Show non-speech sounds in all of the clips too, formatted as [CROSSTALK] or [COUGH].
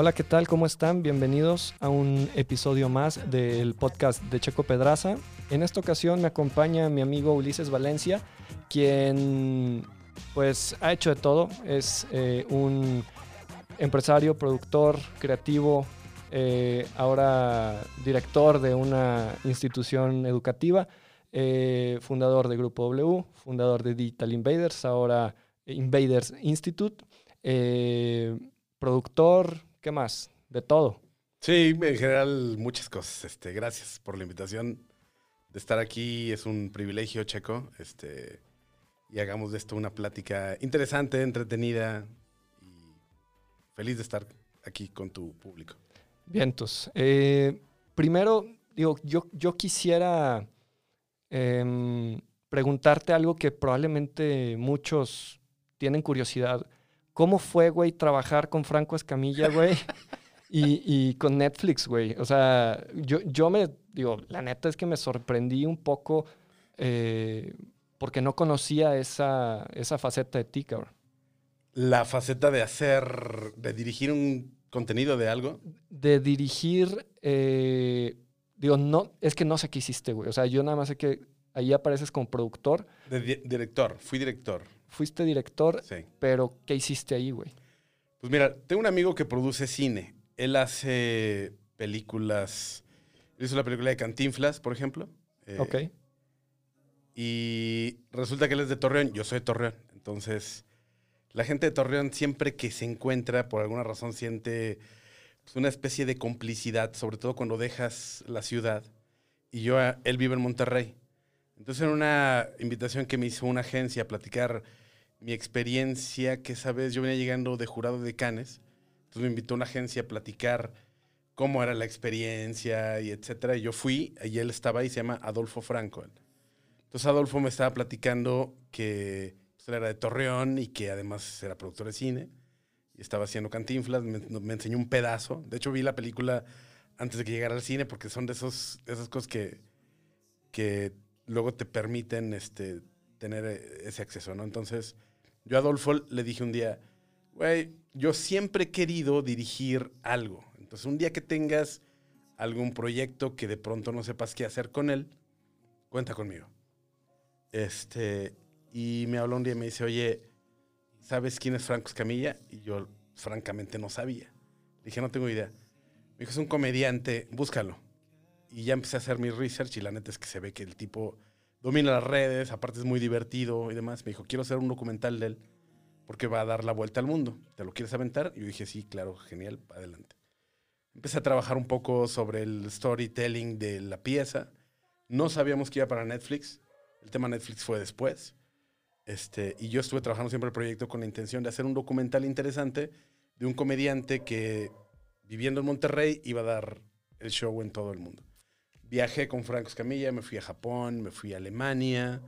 Hola, ¿qué tal? ¿Cómo están? Bienvenidos a un episodio más del podcast de Checo Pedraza. En esta ocasión me acompaña mi amigo Ulises Valencia, quien pues ha hecho de todo. Es eh, un empresario, productor, creativo, eh, ahora director de una institución educativa, eh, fundador de Grupo W, fundador de Digital Invaders, ahora Invaders Institute, productor, ¿qué más? De todo. Sí, en general muchas cosas. Este, gracias por la invitación de estar aquí. Es un privilegio, Checo. Este, y hagamos de esto una plática interesante, entretenida y feliz de estar aquí con tu público. Vientos. Eh, primero, digo, yo, yo quisiera em, preguntarte algo que probablemente muchos tienen curiosidad. ¿Cómo fue, güey, trabajar con Franco Escamilla, güey? [LAUGHS] y, y, con Netflix, güey. O sea, yo, yo me, digo, la neta es que me sorprendí un poco eh, porque no conocía esa, esa faceta de ti, cabrón. La faceta de hacer, de dirigir un contenido de algo. De dirigir, eh, digo, no, es que no sé qué hiciste, güey. O sea, yo nada más sé que ahí apareces como productor. De director, fui director. Fuiste director, sí. pero ¿qué hiciste ahí, güey? Pues mira, tengo un amigo que produce cine. Él hace películas. hizo la película de Cantinflas, por ejemplo. Eh, ok. Y resulta que él es de Torreón, yo soy de Torreón. Entonces, la gente de Torreón siempre que se encuentra, por alguna razón, siente pues, una especie de complicidad, sobre todo cuando dejas la ciudad. Y yo, él vive en Monterrey. Entonces, en una invitación que me hizo una agencia a platicar mi experiencia, que esa vez yo venía llegando de jurado de Canes, entonces me invitó una agencia a platicar cómo era la experiencia y etcétera. Y yo fui, y él estaba ahí, se llama Adolfo Franco. Entonces Adolfo me estaba platicando que pues, él era de Torreón y que además era productor de cine y estaba haciendo cantinflas, me, enseñó un pedazo. De hecho vi la película antes de que llegara al cine porque son de, esos, esas cosas que, que luego te permiten este, tener eh, ese acceso, ¿no? Entonces yo a Adolfo le dije un día, güey, yo siempre he querido dirigir algo. Entonces un día que tengas algún proyecto que de pronto no sepas qué hacer con él, cuenta conmigo. Este, y me habló un día y me dice, oye, ¿sabes quién es Franco Escamilla? Y yo, francamente, no sabía. Le dije, no tengo idea. Me dijo, es un comediante, búscalo. Y ya empecé a hacer mi research y la neta es que se ve que el tipo domina las redes, aparte es muy divertido y demás. Me dijo, quiero hacer un documental de él porque va a dar la vuelta al mundo. ¿Te lo quieres aventar? Y yo dije, sí, claro, genial, adelante. Empecé a trabajar un poco sobre el storytelling de la pieza. No sabíamos que iba para Netflix. El tema Netflix fue después. Este, y yo estuve trabajando siempre el proyecto con la intención de hacer un documental interesante de un comediante que, viviendo en Monterrey, iba a dar el show en todo el mundo. Viajé con Franco Escamilla, me fui a Japón, me fui a Alemania,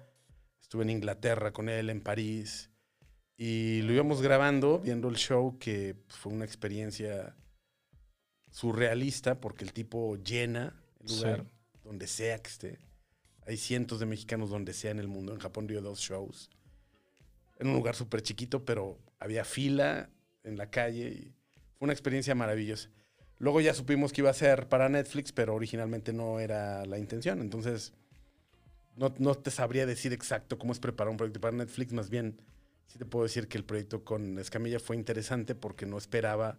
estuve en Inglaterra con él, en París, y lo íbamos grabando, viendo el show, que fue una experiencia surrealista, porque el tipo llena el lugar donde sea que esté. Hay cientos de mexicanos donde sea en el mundo. En Japón dio dos shows. En un lugar súper chiquito, pero había fila en la calle y fue una experiencia maravillosa. Luego ya supimos que iba a ser para Netflix, pero originalmente no era la intención. Entonces, no, no te sabría decir exacto cómo es preparar un proyecto para Netflix. Más bien, sí te puedo decir que el proyecto con Escamilla fue interesante porque no esperaba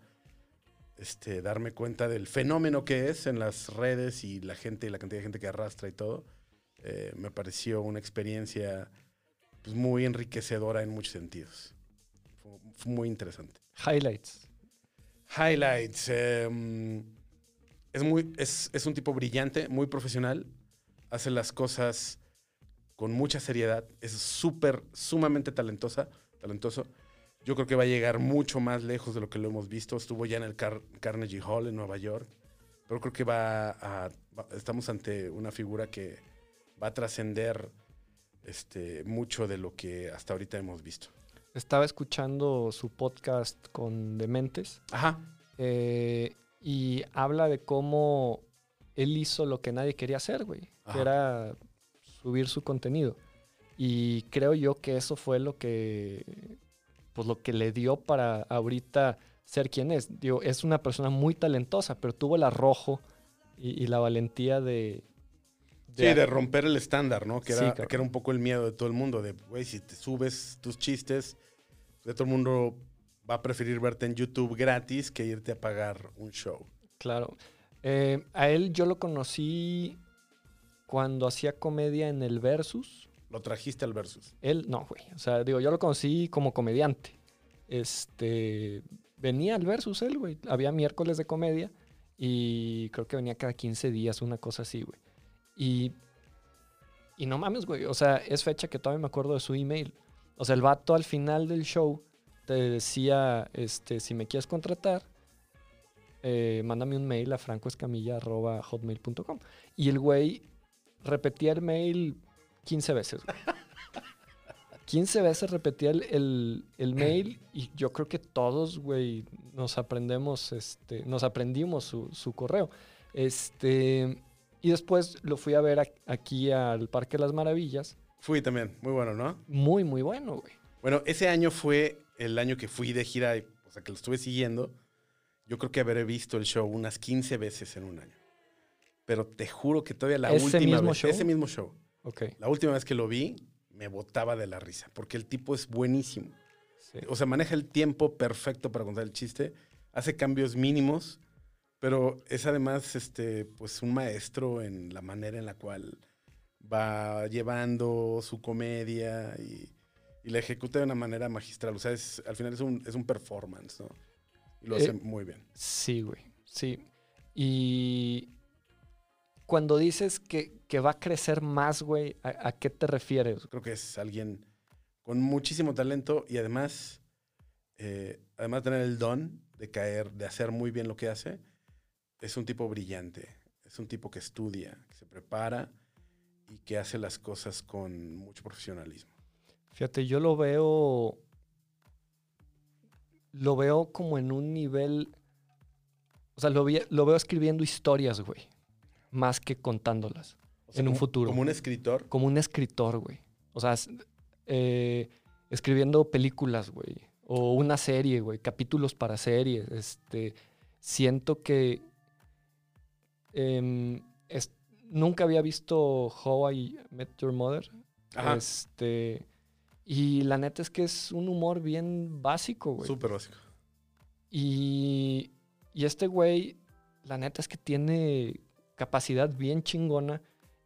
este, darme cuenta del fenómeno que es en las redes y la gente, la cantidad de gente que arrastra y todo. Eh, me pareció una experiencia pues, muy enriquecedora en muchos sentidos. Fue, muy interesante. Highlights. Highlights. Em, es, muy, es, es, un tipo brillante, muy profesional. Hace las cosas con mucha seriedad. Es súper, sumamente talentosa, talentoso. Yo creo que va a llegar mucho más lejos de lo que lo hemos visto. Estuvo ya en el Carnegie Hall en Nueva York. Pero creo que va a, estamos ante una figura que va a trascender este, mucho de lo que hasta ahorita hemos visto. Estaba escuchando su podcast con Dementes. Ajá. Eh, y habla de cómo él hizo lo que nadie quería hacer, güey. Que era subir su contenido. Y creo yo que eso fue lo que. Pues lo que le dio para ahorita ser quien es. Digo, es una persona muy talentosa, pero tuvo el arrojo y, y la valentía de... Sí, de romper el estándar, ¿no? Que era, que era un poco el miedo de todo el mundo, de, güey, si te subes tus chistes, de todo el mundo va a preferir verte en YouTube gratis que irte a pagar un show. Claro. Eh, a él yo lo conocí cuando hacía comedia en el Versus. Lo trajiste al Versus. Él, no, güey. O sea, digo, yo lo conocí como comediante. Este, venía al Versus él, güey. Había miércoles de comedia y creo que venía cada 15 días, una cosa así, güey. Y, y no mames, güey. O sea, es fecha que todavía me acuerdo de su email. O sea, el vato al final del show te decía, este, si me quieres contratar, eh, mándame un mail a francoescamilla.hotmail.com. Y el güey repetía el mail 15 veces. güey. [LAUGHS] 15 veces repetía el, el- el mail y yo creo que todos, güey, nos aprendemos, este, nos aprendimos su, su correo. Este, y después lo fui a ver a- aquí al Parque de las Maravillas. Fui también, muy bueno, ¿no? Muy, muy bueno, güey. Bueno, ese año fue el año que fui de gira, y- o sea, que lo estuve siguiendo. Yo creo que habré visto el show unas 15 veces en un año. Pero te juro que todavía la ¿Ese última mismo vez, show? ese mismo show, Ok. la última vez que lo vi, me botaba de la risa, porque el tipo es buenísimo. sí. O sea, maneja el tiempo perfecto para contar el chiste, hace cambios mínimos, pero es además este, pues un maestro en la manera en la cual va llevando su comedia y, y la ejecuta de una manera magistral. O sea, es, al final es un, es un performance, ¿no? Y lo hace Eh, muy bien. Sí, güey. Sí. Y cuando dices que, que va a crecer más, güey, ¿a, a qué te refieres? Creo que es alguien con muchísimo talento y además, eh, además de tener el don de caer, de hacer muy bien lo que hace, es un tipo brillante. Es un tipo que estudia, que se prepara y que hace las cosas con mucho profesionalismo. Fíjate, yo lo veo. Lo veo como en un nivel. O sea, lo, vi- lo veo escribiendo historias, güey. Más que contándolas. O En un futuro. Como un escritor. Como un escritor, güey. O sea, eh, escribiendo películas, güey. O una serie, güey. Capítulos para series. Este, siento que em, es- nunca había visto How I Met Your Mother. Ajá, Este, y la neta es que es un humor bien básico, güey. súper básico. Y, y este güey, la neta es que tiene capacidad bien chingona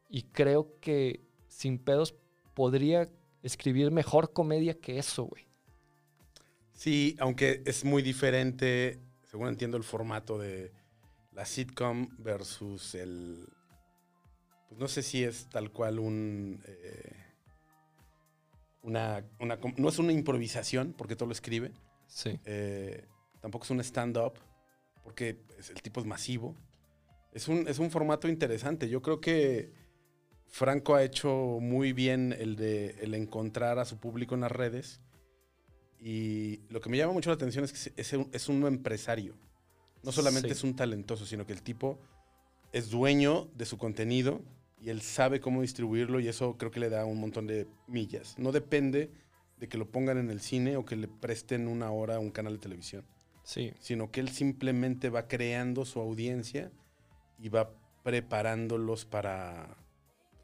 y creo que sin pedos podría escribir mejor comedia que eso, güey. Sí, aunque es muy diferente, según entiendo, el formato de la sitcom versus el... Pues no sé si es tal cual un... eh, una, una no es una improvisación, porque todo lo escribe. Sí. eh, tampoco es un stand-up, porque es- el tipo es masivo. Es un, es un formato interesante. Yo creo que Franco ha hecho muy bien el de el encontrar a su público en las redes. Y lo que me llama mucho la atención es que es un, es un empresario. No solamente Sí. es un talentoso, sino que el tipo es dueño de su contenido y él sabe cómo distribuirlo y eso creo que le da un montón de millas. No depende de que lo pongan en el cine o que le presten una hora a un canal de televisión Sí. sino que él simplemente va creando su audiencia y va preparándolos para,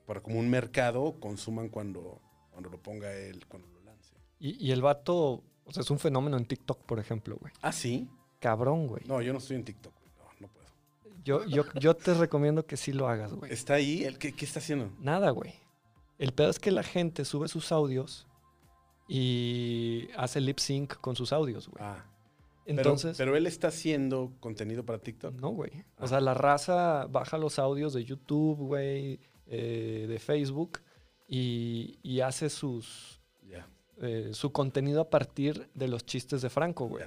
para como un mercado, consuman cuando, cuando lo ponga él, cuando lo lance. Y, y el vato, o sea, es un fenómeno en TikTok, por ejemplo, güey. ¿Ah, sí? Cabrón, güey. No, yo no estoy en TikTok, güey. no, no puedo. Yo, yo, yo te recomiendo que sí lo hagas, güey. ¿Está ahí? ¿El qué, ¿Qué está haciendo? Nada, güey. El pedo es que la gente sube sus audios y hace lip sync con sus audios, güey. Ah, Entonces, Pero, él está haciendo contenido para TikTok. no, güey. O Ah. sea, la raza baja los audios de YouTube, güey, eh, de Facebook y, y hace sus, Ya. eh, su contenido a partir de los chistes de Franco, güey.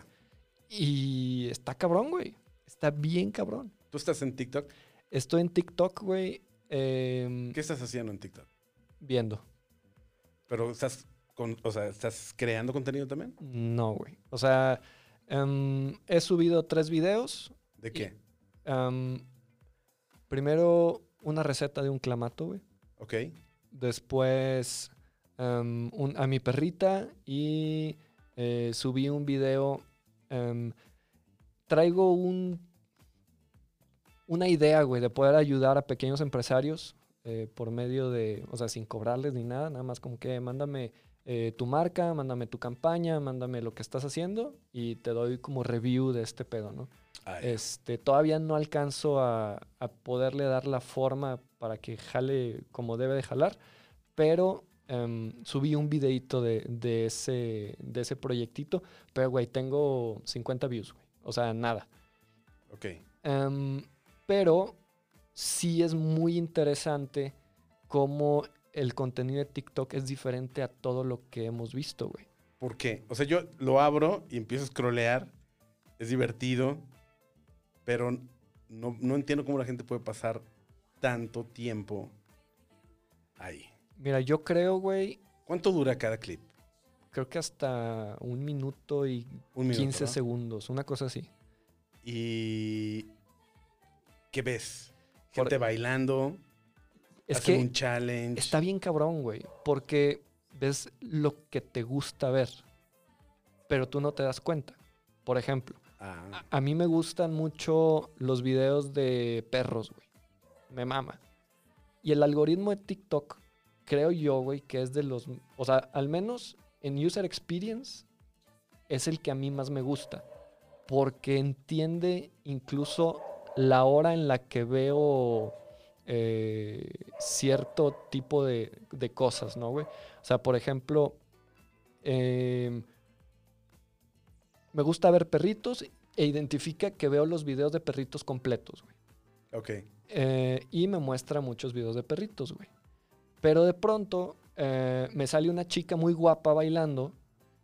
Y está cabrón, güey. Está bien cabrón. ¿Tú estás en TikTok? Estoy en TikTok, güey, em, ¿Qué estás haciendo en TikTok? viendo. Pero estás, con, o sea, ¿estás creando contenido también? No, güey. O sea, em, he subido tres videos. ¿De qué? Em, primero, una receta de un clamato, güey. Ok. Después, un- a mi perrita y eh, subí un video em, traigo un, una idea, güey, de poder ayudar a pequeños empresarios eh, por medio de, o sea, sin cobrarles ni nada, nada más como que mándame eh, tu marca, mándame tu campaña, mándame lo que estás haciendo y te doy como review de este pedo, ¿no? Ah. Este, todavía no alcanzo a, a poderle dar la forma para que jale como debe de jalar, pero em, subí un videito de, de ese, de ese proyectito, pero, güey, tengo 50 views, güey. O sea, nada. Ok. Em, pero sí es muy interesante cómo el contenido de TikTok es diferente a todo lo que hemos visto, güey. ¿Por qué? O sea, yo lo abro y empiezo a scrollear. Es divertido. Pero no, no entiendo cómo la gente puede pasar tanto tiempo ahí. Mira, yo creo, güey, ¿Cuánto dura cada clip? creo que hasta un minuto y Un minuto. 15 ¿no? segundos, una cosa así. Y. ¿Qué ves? Por- Gente bailando. Es que un challenge. está bien cabrón, güey, porque ves lo que te gusta ver, pero tú no te das cuenta. Por ejemplo, Ah, a, a mí me gustan mucho los videos de perros, güey. Me mama. Y el algoritmo de TikTok, creo yo, güey, que es de los... O sea, al menos en User Experience es el que a mí más me gusta. Porque entiende incluso la hora en la que veo eh, cierto tipo de, de cosas, ¿no, güey? O sea, por ejemplo, em, me gusta ver perritos e identifica que veo los videos de perritos completos, güey. ok. Eh, y me muestra muchos videos de perritos, güey. Pero de pronto eh, me sale una chica muy guapa bailando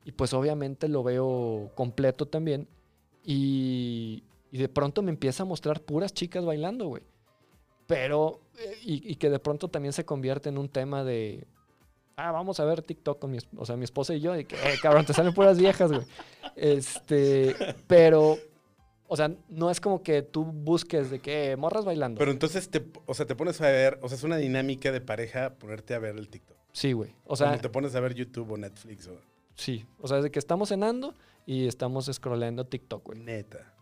y pues obviamente lo veo completo también. Y, de pronto me empieza a mostrar puras chicas bailando, güey. Pero, eh, y, que de pronto también se convierte en un tema de, ah, vamos a ver TikTok con mi, o sea, mi esposa y yo, y que, eh, cabrón, te salen puras viejas, güey. Este, pero, o sea, no es como que tú busques de que eh, morras bailando. Pero entonces, te, o sea, te pones a ver, o sea, es una dinámica de pareja ponerte a ver el TikTok. sí, güey. O sea, sea, te pones a ver YouTube o Netflix o sí. O sea, de que estamos cenando y estamos scrollando TikTok, güey. neta.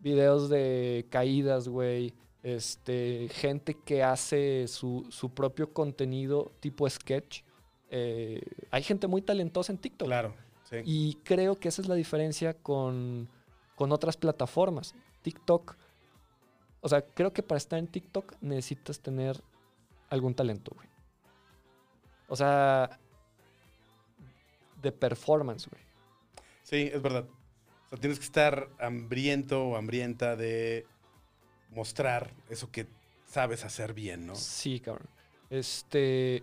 Videos de caídas, güey. Este, gente que hace su, su propio contenido tipo sketch. Eh, hay gente muy talentosa en TikTok. Claro, sí. Y creo que esa es la diferencia con, con otras plataformas. TikTok, o sea, creo que para estar en TikTok necesitas tener algún talento, güey. O sea, de performance, güey. Sí, es verdad. O sea, tienes que estar hambriento o hambrienta de mostrar eso que sabes hacer bien, ¿no? Sí, cabrón. Este,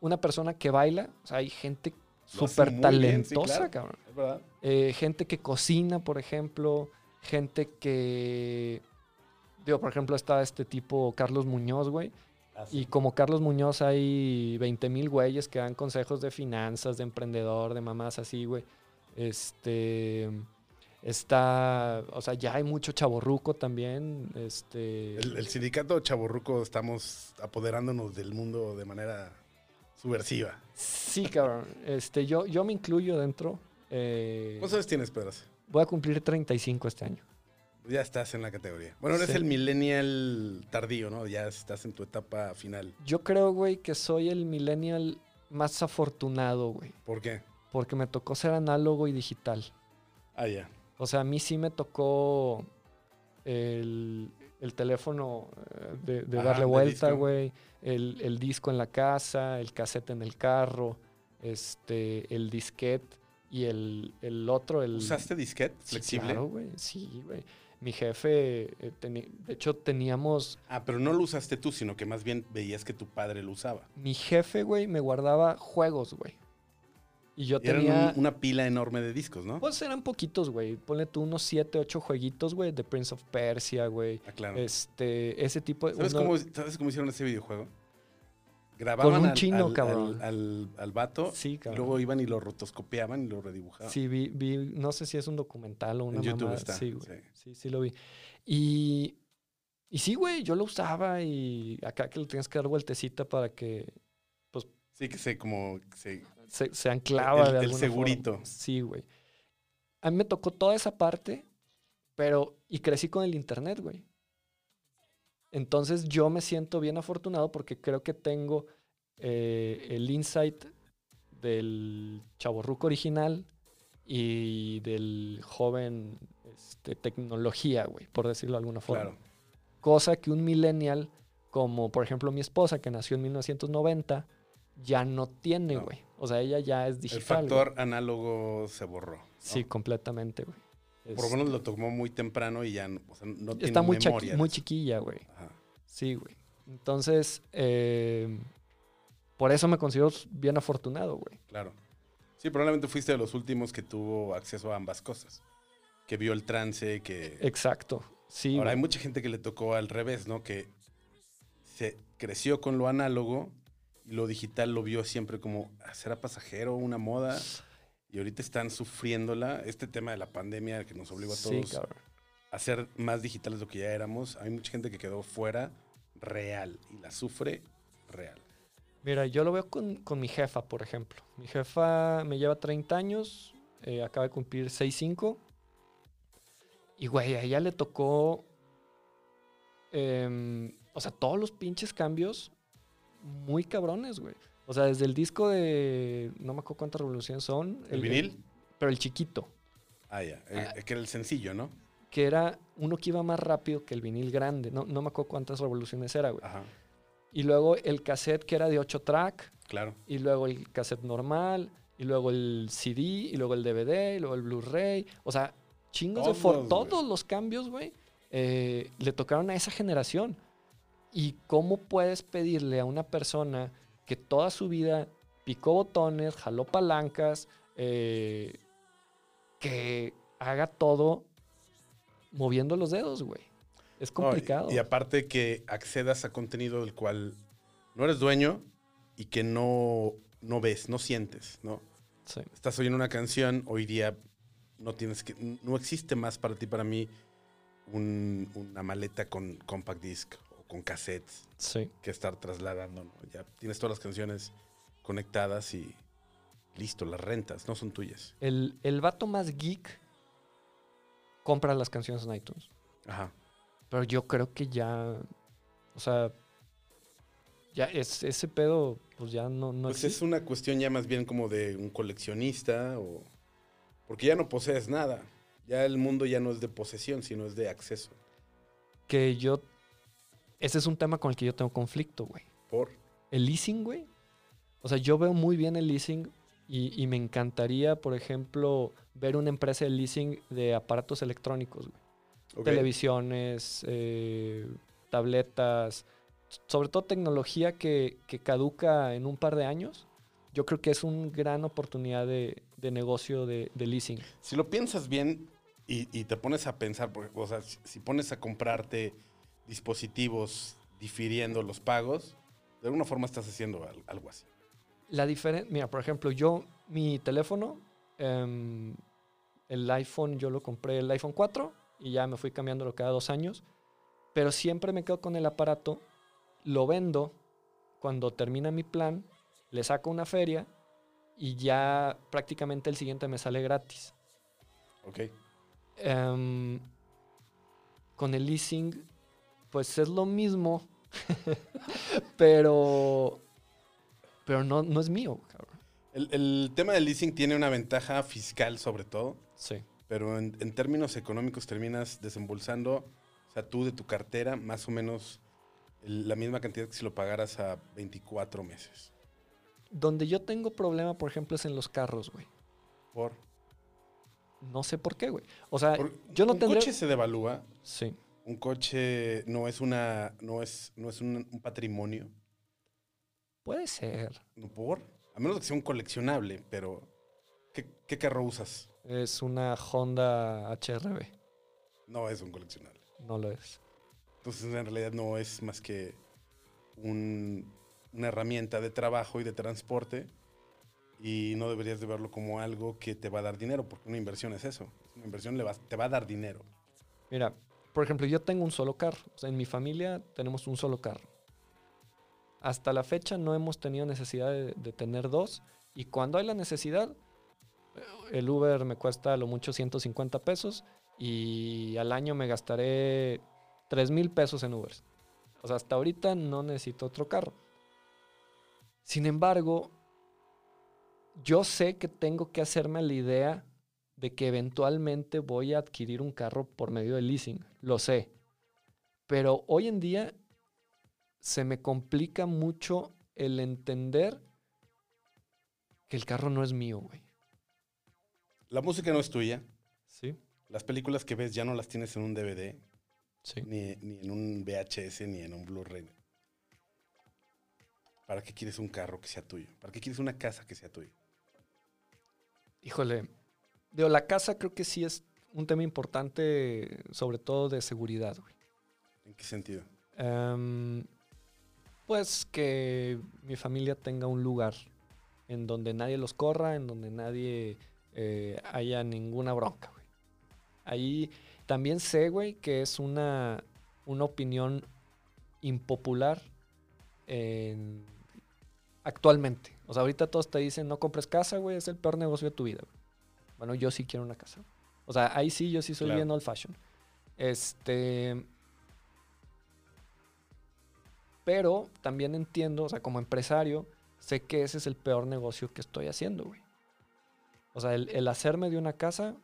una persona que baila, o sea, hay gente súper bien, talentosa, sí, claro. cabrón. Es verdad. Eh, gente que cocina, por ejemplo. Gente que. Digo, por ejemplo, está este tipo Carlos Muñoz, güey. Y como Carlos Muñoz hay 20 mil güeyes que dan consejos de finanzas, de emprendedor, de mamás así, güey. Este. Está. O sea, ya hay mucho chaborruco también. Este. El, el sindicato Chaborruco estamos apoderándonos del mundo de manera subversiva. Sí, cabrón. Este, yo, yo me incluyo dentro. Eh, ¿Cuántos años tienes, Pedras? voy a cumplir 35 este año. Ya estás en la categoría. Bueno, eres Sí. el millennial tardío, ¿no? Ya estás en tu etapa final. Yo creo, güey, que soy el millennial más afortunado, güey. ¿Por qué? Porque me tocó ser análogo y digital. Ah, ya. O sea, a mí sí me tocó el, el teléfono eh, de, de Ajá, darle vuelta, güey. El, el disco en la casa, el cassette en el carro, este, el disquete y el, el otro, el... ¿Usaste disquete Sí, flexible? claro, güey. Sí, güey. Mi jefe, eh, de hecho, teníamos... Ah, pero no lo usaste tú, sino que más bien veías que tu padre lo usaba. Mi jefe, güey, me guardaba juegos, güey. Y yo Y eran tenía... un- una pila enorme de discos, ¿no? Pues eran poquitos, güey. Ponle tú unos 7, 8 jueguitos, güey, de Prince of Persia, güey. Ah, claro. Este, ese tipo de... ¿Sabes, uno- cómo, ¿Sabes cómo hicieron ese videojuego? Grababan un al, chino, al- cabrón. al- al- al vato, Sí, y cabrón. luego iban y lo rotoscopiaban y lo redibujaban. Sí, vi, vi, no sé si es un documental o una En YouTube mamada. está, Sí, güey. sí. Sí, sí lo vi. Y, y sí, güey, yo lo usaba y acá que le tienes que dar vueltecita para que Sí, que se como... Se, se, se anclaba El- de el alguna segurito. forma. Sí, güey. A mí me tocó toda esa parte Pero, y crecí con el internet, güey. Entonces yo me siento bien afortunado porque creo que tengo eh, el insight del chaborruco original y del joven este, tecnología, güey, por decirlo de alguna forma. Claro. Cosa que un millennial, como por ejemplo mi esposa, que nació en 1990, ya no tiene, No. Güey. O sea, ella ya es El digital. güey. factor análogo se borró. ¿no? Sí, completamente, güey. Por lo Es- menos lo tomó muy temprano y ya no, o sea, no tiene está muy, memoria. muy chiquilla, güey. Ajá, Sí, güey. Entonces, eh, por eso me considero bien afortunado, güey. claro. Sí, probablemente fuiste de los últimos que tuvo acceso a ambas cosas. Que vio el trance, que... Exacto. Sí, Ahora, hay güey. mucha gente que le tocó al revés, ¿no? Que se creció con lo análogo y lo digital lo vio siempre como, "Ah, ¿será pasajero, una moda? Y ahorita están sufriéndola. Este tema de la pandemia que nos obligó a Sí, todos cabrón. a ser más digitales de lo que ya éramos. Hay mucha gente que quedó fuera real y la sufre real. Mira, yo lo veo con, con mi jefa, por ejemplo. Mi jefa me lleva 30 años, eh, acaba de cumplir 6'5". Y, güey, a ella le tocó, em, o sea, todos los pinches cambios muy cabrones, güey. O sea, desde el disco de, no me acuerdo cuántas revoluciones son. ¿El vinil? pero el chiquito. Ah, ya. eh, que era el sencillo, ¿no? que era uno que iba más rápido que el vinil grande. No, no me acuerdo cuántas revoluciones era, güey. Ajá, Y luego el cassette que era de 8 track, claro. y luego el cassette normal, y luego el CD, y luego el DVD, y luego el Blu-ray. O sea, chingos de for Todos, todos los cambios, güey, eh, le tocaron a esa generación. ¿Y cómo puedes pedirle a una persona que toda su vida picó botones, jaló palancas, eh, que haga todo moviendo los dedos, güey? Es No, y- complicado. y, aparte que accedas a contenido del cual no eres dueño y que no, no ves, no sientes, ¿no? Sí. Estás oyendo una canción, hoy día no tienes que, no existe más para ti, para mí, un- una maleta con compact disc con cassettes Sí. que estar trasladando, ¿no? Ya tienes todas las canciones conectadas y listo, las rentas, no son tuyas. El, el vato más geek compra las canciones en iTunes. Ajá. Pero yo creo que ya. O sea. Ya es, ese pedo, pues ya no, no Pues es una cuestión ya más bien como de un coleccionista o... Porque ya no posees nada. Ya el mundo ya no es de posesión, sino es de acceso. Que yo. Ese es un tema con el que yo tengo conflicto, güey. Por... El leasing, güey. O sea, yo veo muy bien el leasing y, y me encantaría, por ejemplo, ver una empresa de leasing de aparatos electrónicos, güey. Televisiones, eh, tabletas, sobre todo tecnología que, que caduca en un par de años, yo creo que es una gran oportunidad de, de negocio de, de leasing. Si lo piensas bien y, y te pones a pensar, porque, o sea, si, si pones a comprarte dispositivos difiriendo los pagos, de alguna forma estás haciendo al- algo así. La diferencia, mira, por ejemplo, yo, mi teléfono, em, el iPhone, yo lo compré el iPhone 4 y ya me fui cambiándolo cada dos años, pero siempre me quedo con el aparato, lo vendo, cuando termina mi plan, le saco una feria y ya prácticamente el siguiente me sale gratis. ¿Ok? Em, con el leasing, pues es lo mismo, [LAUGHS] pero, pero no, no es mío, cabrón. El, el tema del leasing tiene una ventaja fiscal sobre todo. Sí. pero en, en términos económicos terminas desembolsando, o sea, tú de tu cartera, más o menos el- la misma cantidad que si lo pagaras a 24 meses. Donde yo tengo problema, por ejemplo, es en los carros, güey. Por, No sé por qué, güey. O sea, por- yo no un tendré... coche se devalúa, Sí. Un coche no es una, no es, no es un, un patrimonio, Puede ser. ¿no? por, a menos que sea un coleccionable, pero ¿qué, qué carro usas? Es una Honda HRB. No es un coleccionable. No lo es. Entonces en realidad no es más que un- una herramienta de trabajo y de transporte y no deberías de verlo como algo que te va a dar dinero, porque una inversión es eso. Una inversión le va- te va a dar dinero. Mira, por ejemplo, yo tengo un solo carro. En mi familia tenemos un solo carro. Hasta la fecha no hemos tenido necesidad de, tener dos. Y cuando hay la necesidad, el Uber me cuesta a lo mucho 150 pesos y al año me gastaré 3 mil pesos en Ubers. O sea, hasta ahorita no necesito otro carro. Sin embargo, yo sé que tengo que hacerme la idea de que eventualmente voy a adquirir un carro por medio de leasing. Lo sé. Pero hoy en día se me complica mucho el entender que el carro no es mío, güey. La música no es tuya. Sí. Las películas que ves ya no las tienes en un DVD, Sí. ni, ni en un VHS, ni en un Blu-ray. ¿Para qué quieres un carro que sea tuyo? ¿Para qué quieres una casa que sea tuya? Híjole. Digo, la casa creo que sí es un tema importante, sobre todo de seguridad, güey. ¿En qué sentido? Em, pues que mi familia tenga un lugar en donde nadie los corra, en donde nadie eh, haya ninguna bronca, güey. Ahí también sé, güey, que es una, una opinión impopular en- actualmente. O sea, ahorita todos te dicen, no compres casa, güey, es el peor negocio de tu vida. güey". Bueno, yo sí quiero una casa. O sea, ahí sí, yo sí soy Claro. bien old fashion. Este... Pero también entiendo, o sea, como empresario, sé que ese es el peor negocio que estoy haciendo, güey. O sea, el, el hacerme de una casa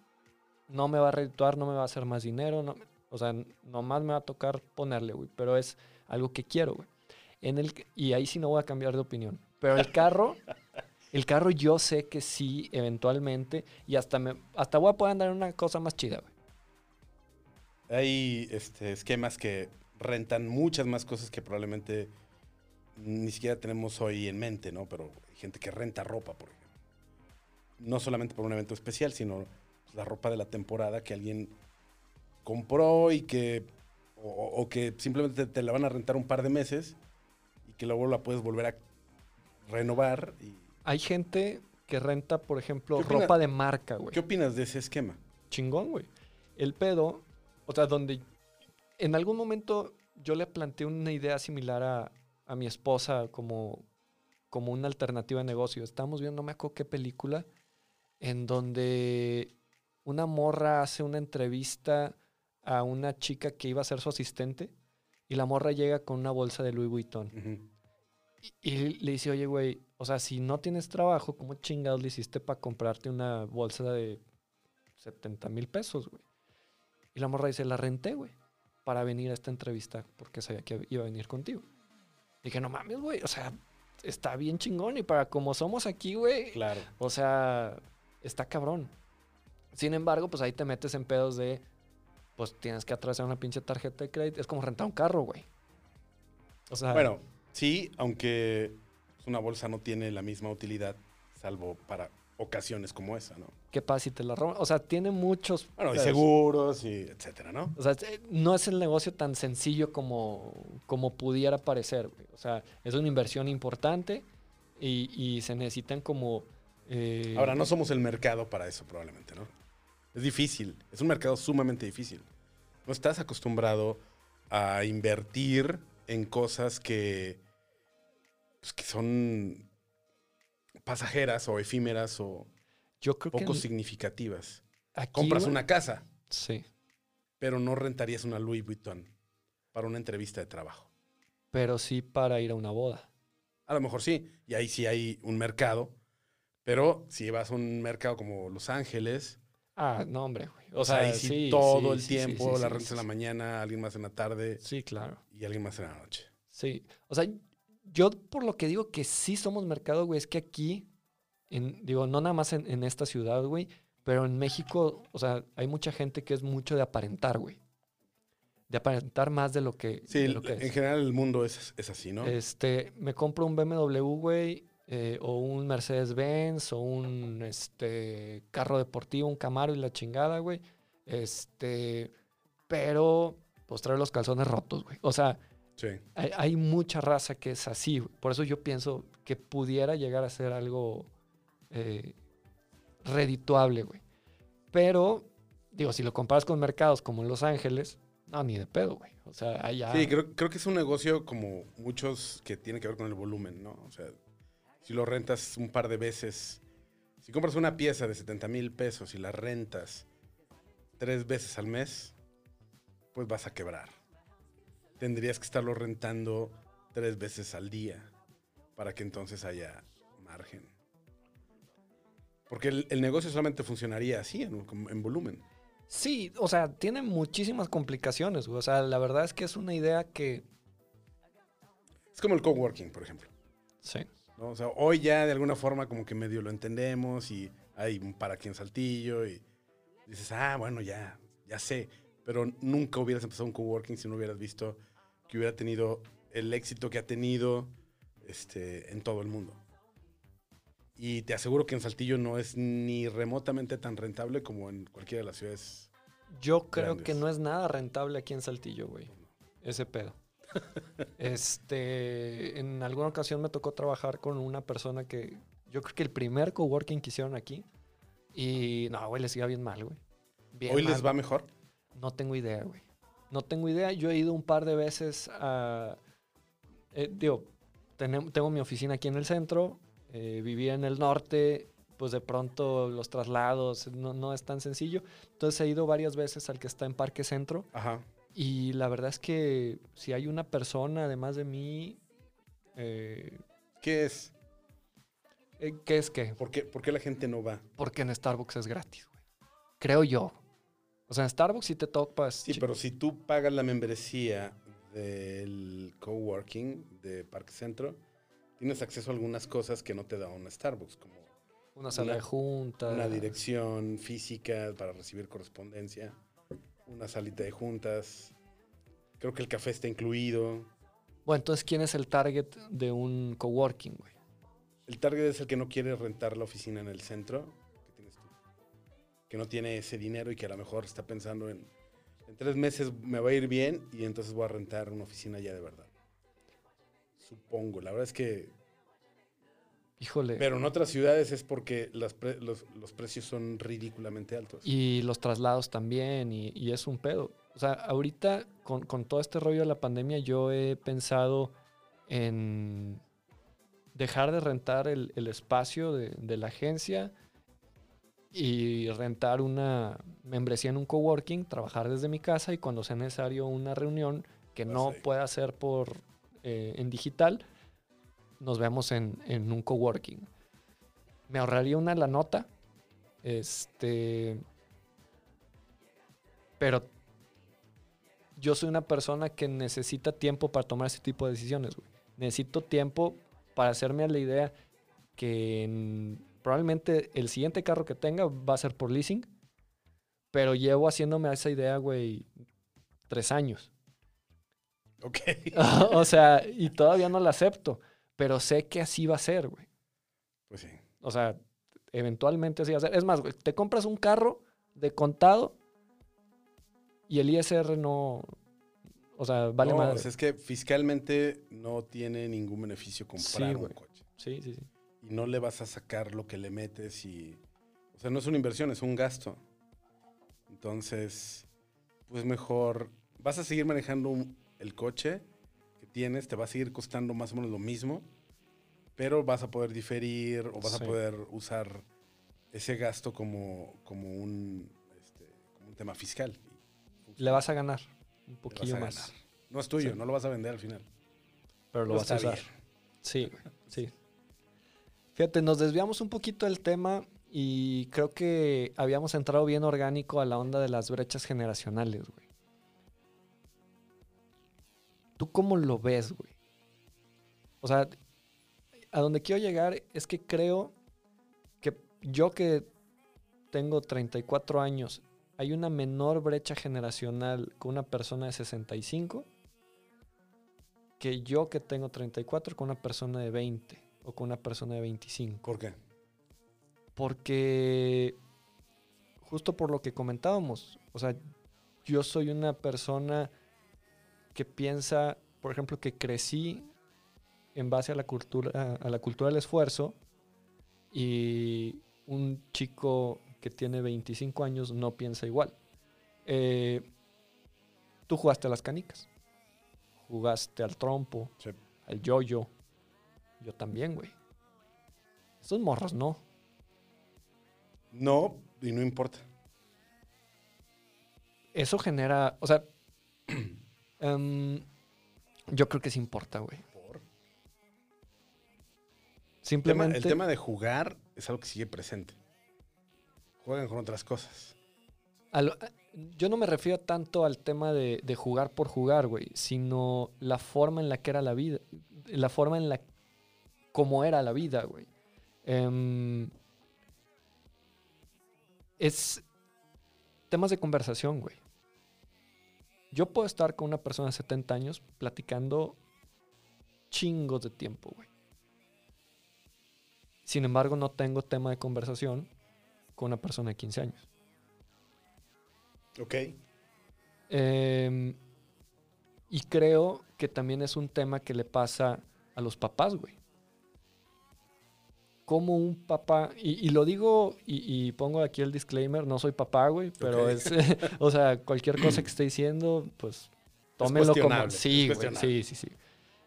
no me va a redituar, no me va a hacer más dinero, no, o sea, nomás me va a tocar ponerle, güey. Pero es algo que quiero, güey. En el, y ahí sí no voy a cambiar de opinión. Pero el carro, [LAUGHS] el carro yo sé que sí, eventualmente, y hasta, me, hasta voy a poder andar en una cosa más chida, güey. Hay este, esquemas que rentan muchas más cosas que probablemente ni siquiera tenemos hoy en mente, ¿no? Pero hay gente que renta ropa, por ejemplo. No solamente por un evento especial, sino pues, la ropa de la temporada que alguien compró y que. O, que simplemente te la van a rentar un par de meses y que luego la puedes volver a renovar. Y, Hay gente que renta, por ejemplo, ¿Qué opina- ropa de marca, güey. ¿Qué opinas de ese esquema? chingón, güey. El pedo, o sea, donde en algún momento yo le planteé una idea similar a, a mi esposa como, como una alternativa de negocio. Estábamos viendo, no me acuerdo qué película, en donde una morra hace una entrevista a una chica que iba a ser su asistente y la morra llega con una bolsa de Louis Vuitton. Ujú. Y, y le dice, oye, güey, o sea, si no tienes trabajo, ¿cómo chingados le hiciste para comprarte una bolsa de 70 mil pesos, güey? Y la morra dice, la renté, güey, para venir a esta entrevista porque sabía que iba a venir contigo. dije, no mames, güey, o sea, está bien chingón y para como somos aquí, güey, Claro. o sea, está cabrón. Sin embargo, pues ahí te metes en pedos de, pues tienes que atravesar una pinche tarjeta de crédito. Es como rentar un carro, güey. O sea, Bueno, sí, aunque una bolsa no tiene la misma utilidad, salvo para ocasiones como esa, ¿no? ¿qué pasa si te la roban? O sea, tiene muchos. Bueno, y seguros y etcétera, ¿no? O sea, eh, no es el negocio tan sencillo como, como pudiera parecer, güey. O sea, es una inversión importante y, y se necesitan como. eh, Ahora, no somos el mercado para eso probablemente, ¿no? Es difícil, es un mercado sumamente difícil. No estás acostumbrado a invertir en cosas que, pues, que son pasajeras o efímeras o Yo creo poco que significativas. aquí, Compras una casa, Sí. pero no rentarías una Louis Vuitton para una entrevista de trabajo. Pero sí para ir a una boda. A lo mejor sí, y ahí sí hay un mercado, pero si vas a un mercado como Los Ángeles, Ah, no, hombre, güey. o, sea, ahí sí, todo el tiempo, la rentas en la mañana, alguien más en la tarde Sí, claro. y alguien más en la noche. Sí. O sea, yo por lo que digo que sí somos mercado, güey, es que aquí, en, digo, no nada más en, en esta ciudad, güey, pero en México, o sea, hay mucha gente que es mucho de aparentar, güey. De aparentar más de lo que, Sí, de lo que en es. general el mundo es, es así, ¿no? Este, me compro un BMW, güey, eh, o un Mercedes-Benz, o un este, carro deportivo, un Camaro y la chingada, güey. Este, pero, pues trae los calzones rotos, güey. O sea, Sí. hay, hay mucha raza que es así. Por eso yo pienso que pudiera llegar a ser algo eh, redituable, güey. Pero, digo, si lo comparas con mercados como en Los Ángeles, no, ni de pedo, güey. O sea, allá... Sí, creo, creo que es un negocio como muchos que tiene que ver con el volumen, ¿no? O sea, si lo rentas un par de veces, si compras una pieza de 70 mil pesos y la rentas tres veces al mes, pues vas a quebrar. Tendrías que estarlo rentando tres veces al día para que entonces haya margen. Porque el, el negocio solamente funcionaría así, en, volumen. Sí, o sea, tiene muchísimas complicaciones, güey. O sea, la verdad es que es una idea que... Es como el coworking, por ejemplo. Sí. ¿no? O sea, hoy ya de alguna forma como que medio lo entendemos y hay un para aquí en Saltillo y dices, ah, bueno, ya, ya sé. Pero nunca hubieras empezado un coworking si no hubieras visto que hubiera tenido el éxito que ha tenido este, en todo el mundo. Y te aseguro que en Saltillo no es ni remotamente tan rentable como en cualquiera de las ciudades. Yo creo Grandes. que no es nada rentable aquí en Saltillo, güey. Ese pedo. [LAUGHS] este, en alguna ocasión me tocó trabajar con una persona que yo creo que el primer coworking que hicieron aquí y no, güey, les iba bien mal, güey. Bien Hoy mal, les va güey. mejor. No tengo idea, güey. No tengo idea. Yo he ido un par de veces a. eh, digo, tengo mi oficina aquí en el centro. eh, vivía en el norte. Pues de pronto los traslados no, no es tan sencillo. Entonces he ido varias veces al que está en Parque Centro. Ajá. Y la verdad es que si hay una persona además de mí. eh, ¿Qué es? eh, ¿Qué es qué? ¿Por qué, por qué la gente no va? Porque en Starbucks es gratis, güey. Creo yo. O sea, en Starbucks si te topas. Sí, pero si tú pagas la membresía del coworking de Parque Centro, tienes acceso a algunas cosas que no te da un Starbucks, como Una sala de juntas. una dirección física para recibir correspondencia, una salita de juntas. Creo que el café está incluido. Bueno, entonces, ¿quién es el target de un coworking, güey? El target es el que no quiere rentar la oficina en el centro. Que no tiene ese dinero y que a lo mejor está pensando en, en tres meses me va a ir bien y entonces voy a rentar una oficina ya de verdad. Supongo, la verdad es que... Híjole. Pero en otras ciudades es porque las pre- los, los precios son ridículamente altos. y los traslados también, y, y es un pedo. O sea, ahorita con, con todo este rollo de la pandemia, yo he pensado en dejar de rentar el, el espacio de, de la agencia y rentar una membresía en un coworking, trabajar desde mi casa y cuando sea necesario una reunión que Vas no pueda ser por eh, en digital, nos vemos en, en un coworking. Me ahorraría una la nota. Este. Pero yo soy una persona que necesita tiempo para tomar ese tipo de decisiones, güey. Necesito tiempo para hacerme a la idea que en- probablemente el siguiente carro que tenga va a ser por leasing. Pero llevo haciéndome esa idea, güey, tres años. Ok. [LAUGHS] o sea, y todavía no la acepto. Pero sé que así va a ser, güey. Pues sí. O sea, eventualmente así va a ser. Es más, güey, te compras un carro de contado y el ISR no. O sea, vale No, madre. o sea, es que fiscalmente no tiene ningún beneficio comprar Sí, un coche. Sí, sí, sí. Y no le vas a sacar lo que le metes y... O sea, no es una inversión, es un gasto. Entonces, pues mejor... Vas a seguir manejando un- el coche que tienes, te va a seguir costando más o menos lo mismo, pero vas a poder diferir o vas Sí. a poder usar ese gasto como, como, un, este, como un tema fiscal. Le vas a ganar un poquillo más. ganar. No es tuyo, Sí. no lo vas a vender al final. Pero lo vas a usar. bien. Sí, sí. [LAUGHS] Fíjate, nos desviamos un poquito del tema y creo que habíamos entrado bien orgánico a la onda de las brechas generacionales, güey. ¿Tú cómo lo ves, güey? O sea, a donde quiero llegar es que creo que yo que tengo 34 años, hay una menor brecha generacional con una persona de 65 que yo que tengo 34 con una persona de 20 o con una persona de 25. ¿Por qué? Porque justo por lo que comentábamos, o sea, yo soy una persona que piensa, por ejemplo, que crecí en base a la cultura, a la cultura del esfuerzo y un chico que tiene 25 años no piensa igual. Eh, tú jugaste a las canicas, jugaste al trompo, Sí. al yoyo, yo también, güey. Estos morros no. No, y no importa. eso genera, o sea, [CLEARS THROAT] em, yo creo que sí importa, güey. Por- Simplemente... el tema de jugar es algo que sigue presente. Juegan con otras cosas. a- yo no me refiero tanto al tema de, de jugar por jugar, güey, sino la forma en la que era la vida, la forma en la cómo era la vida, güey. Em, es temas de conversación, güey. Yo puedo estar con una persona de 70 años platicando chingos de tiempo, güey. Sin embargo, no tengo tema de conversación con una persona de 15 años. Ok. Em, y creo que también es un tema que le pasa a los papás, güey. Como un papá, y, y lo digo y, y pongo aquí el disclaimer, no soy papá, güey, pero es, [LAUGHS] o sea, cualquier cosa que esté diciendo, pues tómenlo como... Sí, güey, sí, sí, sí.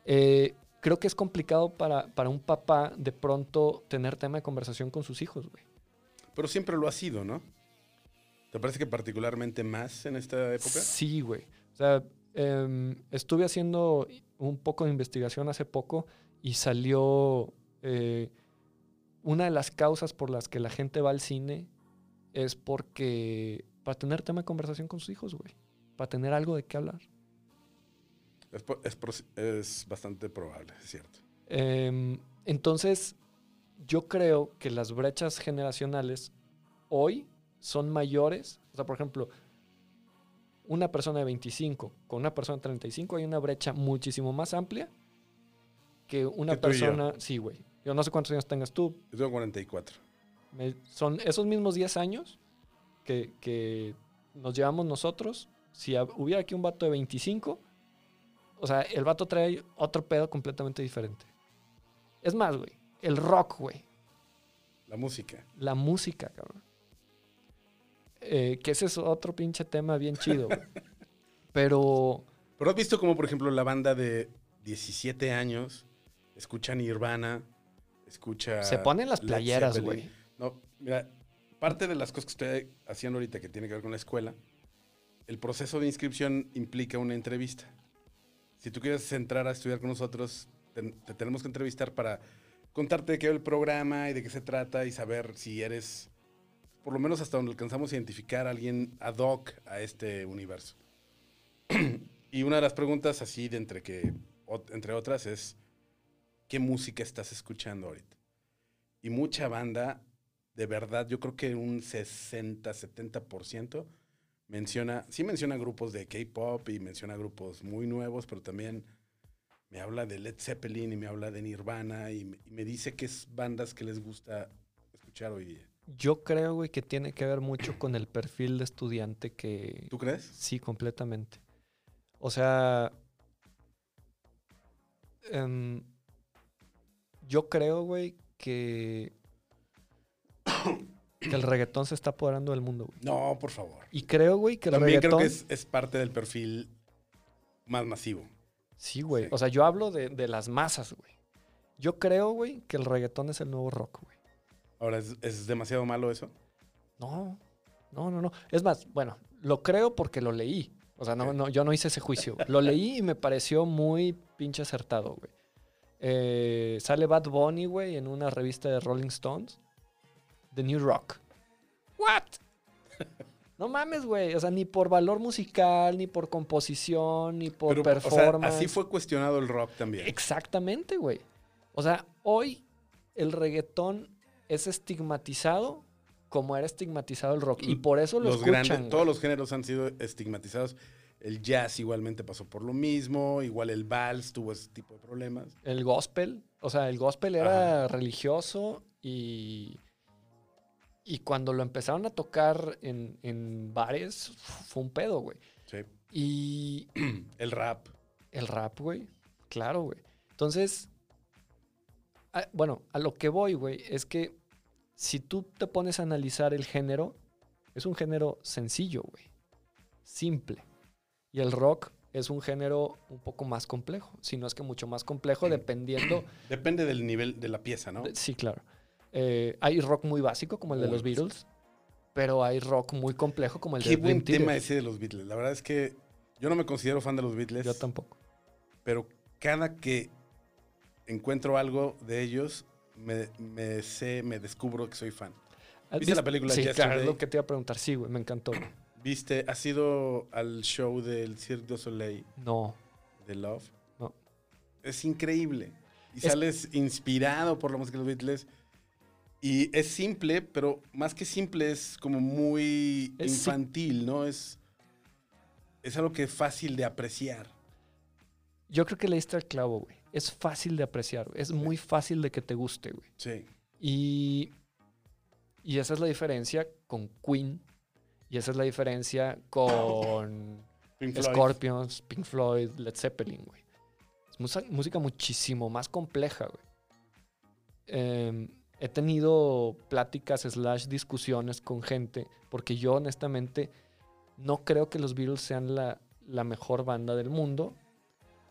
Eh, creo que es complicado para, para un papá de pronto tener tema de conversación con sus hijos, güey. Pero siempre lo ha sido, ¿no? ¿Te parece que particularmente más en esta época? Sí, güey. O sea, em, estuve haciendo un poco de investigación hace poco y salió eh, una de las causas por las que la gente va al cine es porque para tener tema de conversación con sus hijos, güey. Para tener algo de qué hablar. Es, bastante probable, es cierto. Em, entonces, yo creo que las brechas generacionales hoy son mayores. O sea, por ejemplo, una persona de 25 con una persona de 35 hay una brecha muchísimo más amplia que una Que persona... Sí, güey. Yo no sé cuántos años tengas tú. Yo tengo 44. Me- son esos mismos 10 años que, que nos llevamos nosotros. Si hubiera aquí un vato de 25, o sea, el vato trae otro pedo completamente diferente. Es más, güey, el rock, güey, La música. la música, cabrón. Eh, que ese es otro pinche tema bien chido, güey. [LAUGHS] Pero, Pero has visto como, por ejemplo, la banda de 17 años escucha Nirvana, escucha... se ponen las playeras, güey. No, mira, parte de las cosas que estoy haciendo ahorita que tiene que ver con la escuela, el proceso de inscripción implica una entrevista. Si tú quieres entrar a estudiar con nosotros, te, te tenemos que entrevistar para contarte de qué va el programa y de qué se trata y saber si eres, por lo menos hasta donde alcanzamos a identificar a alguien ad hoc a este universo. [CLEARS THROAT] y una de las preguntas así de entre que, entre otras, es ¿qué música estás escuchando ahorita? Y mucha banda, de verdad, yo creo que un 60, 70% menciona, sí menciona grupos de K-pop y menciona grupos muy nuevos, pero también me habla de Led Zeppelin y me habla de Nirvana y me, y me dice que es bandas que les gusta escuchar hoy día. Yo creo, güey, que tiene que ver mucho con el perfil de estudiante que, ¿Tú crees? Sí, completamente. O sea, em, yo creo, güey, que, que el reggaetón se está apoderando del mundo, güey. No, por favor. Y creo, güey, que el También reggaetón... creo que es, es parte del perfil más masivo. Sí, güey. Sí. O sea, yo hablo de, de las masas, güey. Yo creo, güey, que el reggaetón es el nuevo rock, güey. Ahora, ¿es, es demasiado malo eso? No, no, no, no. Es más, bueno, lo creo porque lo leí. O sea, no, no, yo no hice ese juicio. Lo leí y me pareció muy pinche acertado, güey. Eh, sale Bad Bunny, güey, en una revista de Rolling Stones. The New Rock. ¿What? [LAUGHS] No mames, güey. O sea, ni por valor musical, ni por composición, ni por Pero, o sea, performance. así fue cuestionado el rock también. Exactamente, güey. O sea, hoy el reggaetón es estigmatizado como era estigmatizado el rock. Y por eso lo los escuchan. grandes, todos los géneros han sido estigmatizados. El jazz igualmente pasó por lo mismo, igual el vals tuvo ese tipo de problemas. El gospel. O sea, el gospel era religioso y. Y cuando lo empezaron a tocar en, en bares, fue un pedo, güey. Sí. Y [CLEARS THROAT] El rap. el rap, güey. Claro, güey. Entonces, a- bueno, a lo que voy, güey, es que si tú te pones a analizar el género, es un género sencillo, güey. Simple. Y el rock es un género un poco más complejo, si no es que mucho más complejo, dependiendo. [CLEARS THROAT] Depende del nivel de la pieza, ¿no? sí, claro. Eh, hay rock muy básico, como el de los. Beatles. pero hay rock muy complejo como el Qué de buen Dream Theater. tema ese de los Beatles. La verdad es que yo no me considero fan de los Beatles. Yo tampoco. pero cada que encuentro algo de ellos, me, me sé, me descubro que soy fan. ¿Has ¿Viste la película Sí, Yesterday? claro, es lo que te iba a preguntar. Sí, güey, me encantó. güey. ¿Viste? ¿Has ido al show del Cirque du Soleil No, de Love? No. Es increíble. Y Es- sales inspirado por la música de los Beatles. Y es simple, pero más que simple es como muy Es infantil, ¿no? Es, es algo que es fácil de apreciar. yo creo que le diste al clavo, güey. Es fácil de apreciar, güey. es muy fácil de que te guste, güey. Sí. Y, y esa es la diferencia con Queen. Y esa es la diferencia con Pink. Scorpions, Pink Floyd, Led Zeppelin, güey. Es música muchísimo más compleja, güey. Em, he tenido pláticas slash discusiones con gente porque yo honestamente no creo que los Beatles sean la, la mejor banda del mundo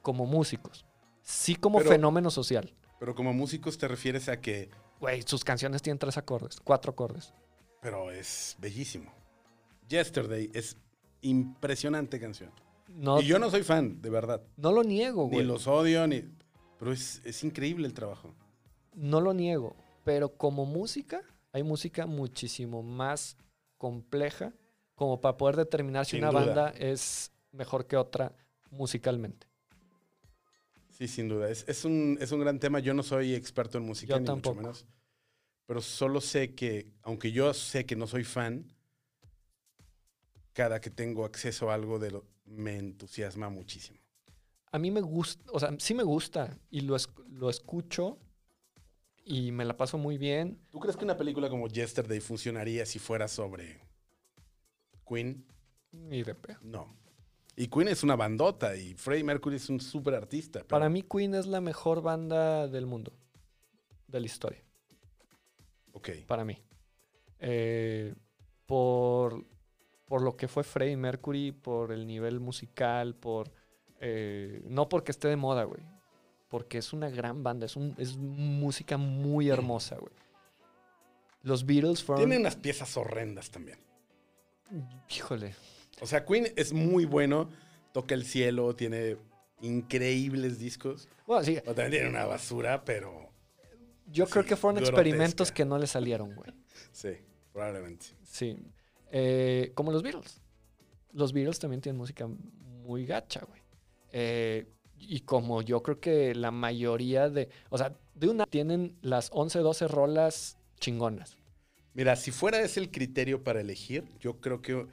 como músicos. Sí como Pero- fenómeno social. Pero como músicos te refieres a que Güey, sus canciones tienen tres acordes, cuatro acordes. Pero es bellísimo. Yesterday es impresionante canción. No, y yo no soy fan, de verdad. no lo niego, Ni güey. los odio, ni... Pero es, es increíble el trabajo. No lo niego, pero como música, hay música muchísimo más compleja como para poder determinar si Sin una duda. banda es mejor que otra musicalmente. Sí, sin duda. Es, es un, es un gran tema. Yo no soy experto en música, Yo ni tampoco. mucho menos. Pero solo sé que, aunque yo sé que no soy fan, cada que tengo acceso a algo de lo, me entusiasma muchísimo. A mí me gusta, o sea, sí me gusta y lo, es- lo escucho y me la paso muy bien. ¿Tú crees que una película como Yesterday funcionaría si fuera sobre Queen? Y de pedo. No. Y Queen es una bandota y Freddie Mercury es un súper artista. pero- Para mí Queen es la mejor banda del mundo, de la historia. Ok. para mí. Eh, por, por lo que fue Freddie Mercury, por el nivel musical, por... eh, no porque esté de moda, güey. Porque es una gran banda, es, un, es música muy hermosa, güey. Los Beatles fueron... Tiene unas piezas horrendas también. Híjole. O sea, Queen es muy bueno, toca el cielo, tiene increíbles discos. Bueno, sí, O también tiene una basura, pero yo creo que fueron grotesca. experimentos que no le salieron, güey. sí, probablemente. Sí. Eh, como los Beatles. Los Beatles también tienen música muy gacha, güey. Eh, y como yo creo que la mayoría de. O sea, de una tienen las 11, 12 rolas chingonas. Mira, si fuera ese el criterio para elegir, yo creo que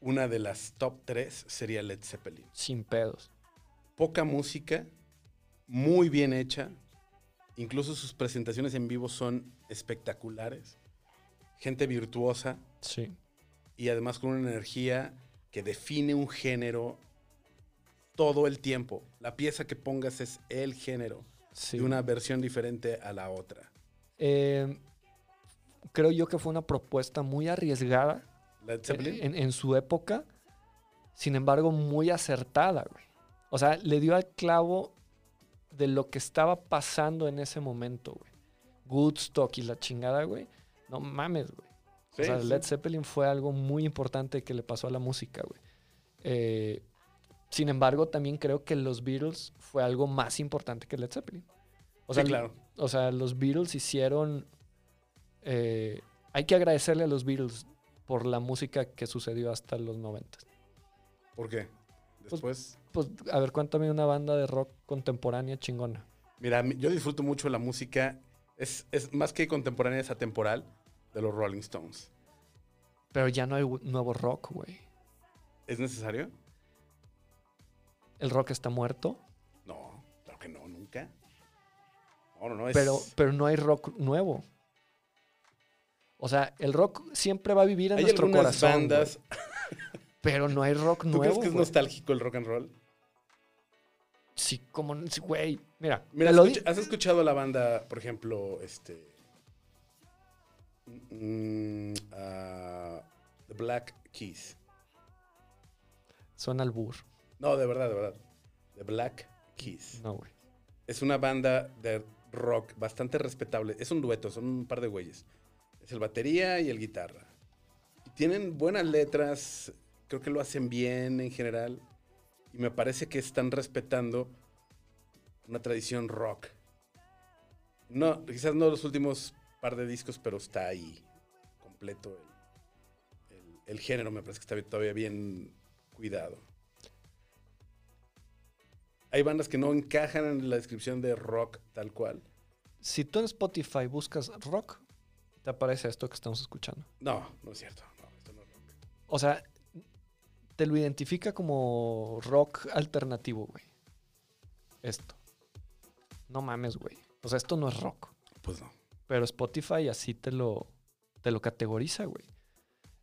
una de las top tres sería Led Zeppelin. Sin pedos. Poca música, muy bien hecha. Incluso sus presentaciones en vivo son espectaculares. Gente virtuosa Sí. y además con una energía que define un género todo el tiempo. La pieza que pongas es el género sí. y una versión diferente a la otra. Eh, creo yo que fue una propuesta muy arriesgada en, en su época. Sin embargo, muy acertada, güey. O sea, le dio al clavo de lo que estaba pasando en ese momento, güey. Woodstock y la chingada, güey. No mames, güey. Sí, o sea, sí. Led Zeppelin fue algo muy importante que le pasó a la música, güey. Eh, sin embargo, también creo que los Beatles fue algo más importante que Led Zeppelin. O Sí, sea, claro. o sea, los Beatles hicieron... eh, hay que agradecerle a los Beatles por la música que sucedió hasta los 90. ¿Por qué? Después, Pues, a ver, cuéntame una banda de rock contemporánea chingona. mira, mi- yo disfruto mucho la música, es, es más que contemporánea, es atemporal, de los Rolling Stones. Pero ya no hay nuevo rock, güey. ¿Es necesario? El rock está muerto, No, claro que no, nunca. No, no, no, es... pero, pero no hay rock nuevo. O sea, el rock siempre va a vivir en Hay nuestro algunas corazón. bandas... pero no hay rock ¿Tú nuevo. crees que es nostálgico el rock and roll? Sí, como, güey. Mira, Mira, lo escucha- ¿has escuchado la banda, por ejemplo, este... mm, ah, The Black Keys? suena al burro. No, de verdad, de verdad. The Black Keys. No, güey. Es una banda de rock bastante respetable. Es un dueto, son un par de güeyes. Es el batería y el guitarra. Y tienen buenas letras, creo que lo hacen bien en general. Y me parece que están respetando una tradición rock. No, quizás no los últimos par de discos, pero está ahí completo el, el- el género. Me parece que está todavía bien cuidado. Hay bandas que no encajan en la descripción de rock tal cual. Si tú en Spotify buscas rock, te aparece esto que estamos escuchando. No, no es cierto. No, esto no es rock. O sea, te lo identifica como rock alternativo, güey. Esto. No mames, güey. O sea, esto no es rock. Pues no. Pero Spotify así te lo, te lo categoriza, güey.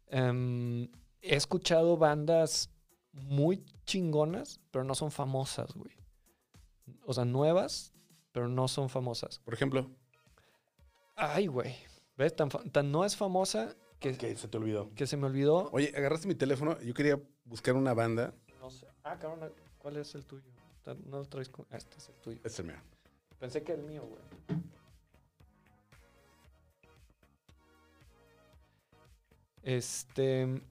Em, he escuchado bandas muy chingonas, pero no son famosas, güey. O sea, nuevas, pero no son famosas. Por ejemplo, Ay, güey. ¿Ves? Tan, tan no es famosa que, que se te olvidó. que se me olvidó. Oye, agarraste mi teléfono. Yo quería buscar una banda. No sé. Ah, cabrón, ¿cuál es el tuyo? No lo traes con... ah, Este es el tuyo. Este es el mío. Pensé que el mío, güey. Este.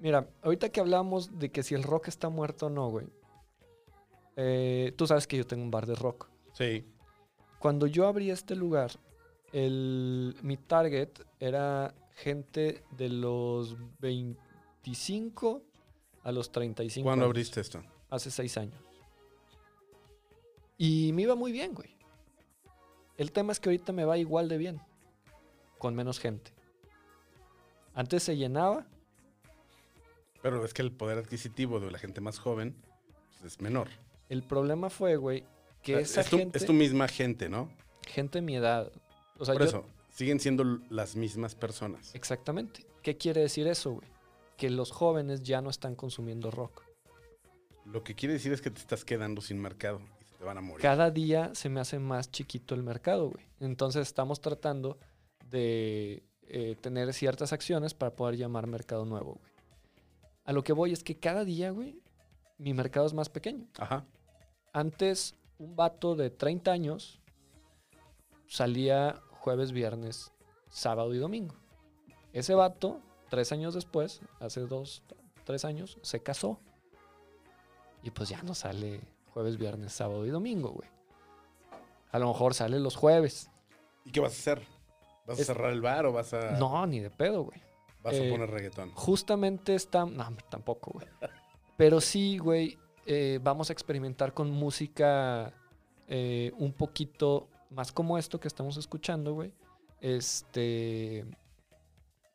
Mira, ahorita que hablamos de que si el rock está muerto o no, güey. eh, tú sabes que yo tengo un bar de rock. Sí. Cuando yo abrí este lugar, el, mi target era gente de los 25 a los 35. ¿Cuándo años. abriste esto? Hace seis años. Y me iba muy bien, güey. El tema es que ahorita me va igual de bien. Con menos gente. Antes se llenaba. Pero es que el poder adquisitivo de la gente más joven pues, es menor. El problema fue, güey, que O sea, esa es, tu, gente... es tu misma gente, ¿no? Gente de mi edad. O sea, Por yo- eso, siguen siendo las mismas personas. Exactamente. ¿Qué quiere decir eso, güey? Que los jóvenes ya no están consumiendo rock. Lo que quiere decir es que te estás quedando sin mercado y se te van a morir. Cada día se me hace más chiquito el mercado, güey. Entonces estamos tratando de eh, tener ciertas acciones para poder llamar mercado nuevo, güey. A lo que voy es que cada día, güey, mi mercado es más pequeño. Ajá. Antes, un vato de 30 años salía jueves, viernes, sábado y domingo. Ese vato, tres años después, hace dos, tres años, se casó. Y pues ya no sale jueves, viernes, sábado y domingo, güey. A lo mejor sale los jueves. ¿Y qué vas a hacer? ¿Vas a Es- cerrar el bar o vas a, No, ni de pedo, güey. vas eh, a poner reggaetón? Justamente está. No, tampoco, güey. Pero sí, güey. eh, vamos a experimentar con música eh, un poquito más como esto que estamos escuchando, güey. Este.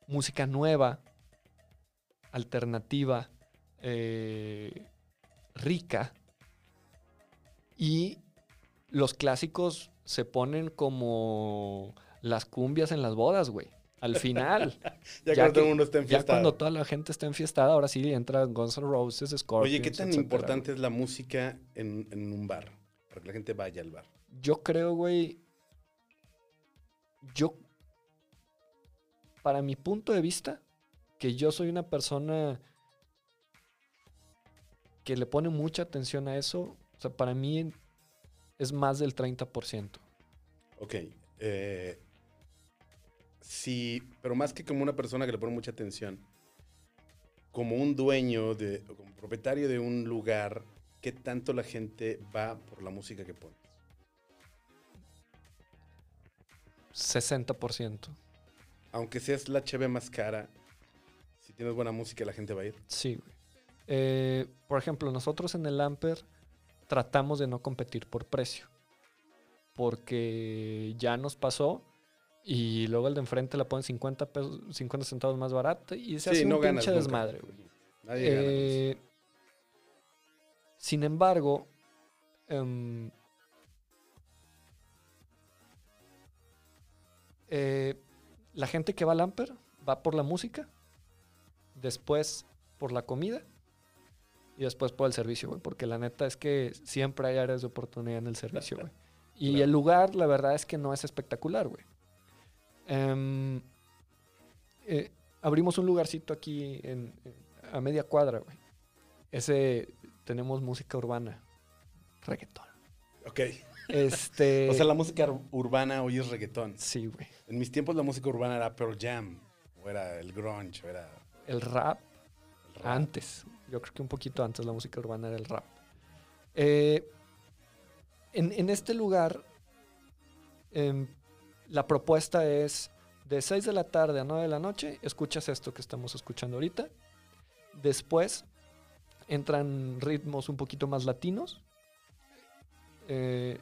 Música nueva, alternativa, eh, rica. Y los clásicos se ponen como las cumbias en las bodas, güey. Al final. [LAUGHS] Ya, ya cuando todo el mundo está Ya enfiestado. cuando toda la gente está enfiestada, ahora sí entra Guns N' Roses, Scorpions. Oye, ¿qué tan etcétera, importante es la música en, en un bar? Para que la gente vaya al bar. Yo creo, güey. Yo. Para mi punto de vista, que yo soy una persona que le pone mucha atención a eso. O sea, para mí es más del 30%. Ok. eh, sí, pero más que como una persona que le pone mucha atención, como un dueño, de, o como propietario de un lugar, ¿qué tanto la gente va por la música que pones? 60%. Aunque seas la cheve más cara, si tienes buena música, la gente va a ir. Sí, güey. Eh, por ejemplo, nosotros en el Amper tratamos de no competir por precio. Porque ya nos pasó y luego el de enfrente la pone 50, pesos, 50 centavos más barata y se hace un pinche nunca. desmadre, güey. Nadie gana. Eh, sin embargo, em, eh, la gente que va al Amper va por la música, después por la comida y después por el servicio, güey. Porque la neta es que siempre hay áreas de oportunidad en el servicio, [LAUGHS] güey. Y Claro. el lugar, la verdad es que no es espectacular, güey. Em, eh, abrimos un lugarcito aquí en, en- a media cuadra, güey. Ese tenemos música urbana, reggaetón. Ok. Este. [LAUGHS] O sea, la música ur- urbana hoy es reggaetón. Sí, güey. En mis tiempos la música urbana era Pearl Jam, o era el grunge, o era El rap el rap. antes. Yo creo que un poquito antes la música urbana era el rap. Eh, en, en este lugar, em, la propuesta es de 6 de la tarde a 9 de la noche, escuchas esto que estamos escuchando ahorita. Después entran ritmos un poquito más latinos. Eh,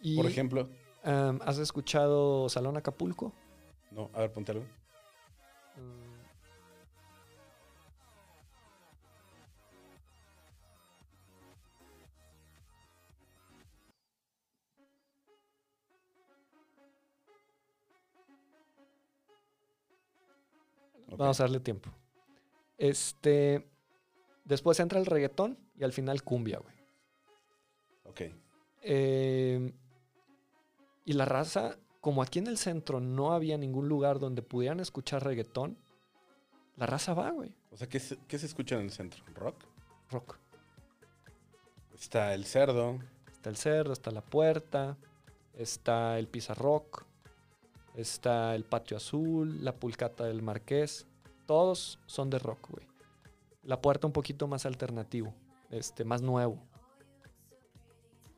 y, Por ejemplo, em, ¿has escuchado Salón Acapulco? no, a ver, ponte algo. Vamos a darle tiempo. Este. Después entra el reggaetón y al final cumbia, güey. Ok. Eh, y la raza, como aquí en el centro no había ningún lugar donde pudieran escuchar reggaetón, la raza va, güey. O sea, ¿qué se, qué se escucha en el centro? ¿Rock? Rock. Está el cerdo. Está el cerdo, está la puerta, está el pizarrock, está el patio azul, la pulcata del marqués. Todos son de rock, güey. La puerta un poquito más alternativo, este, más nuevo.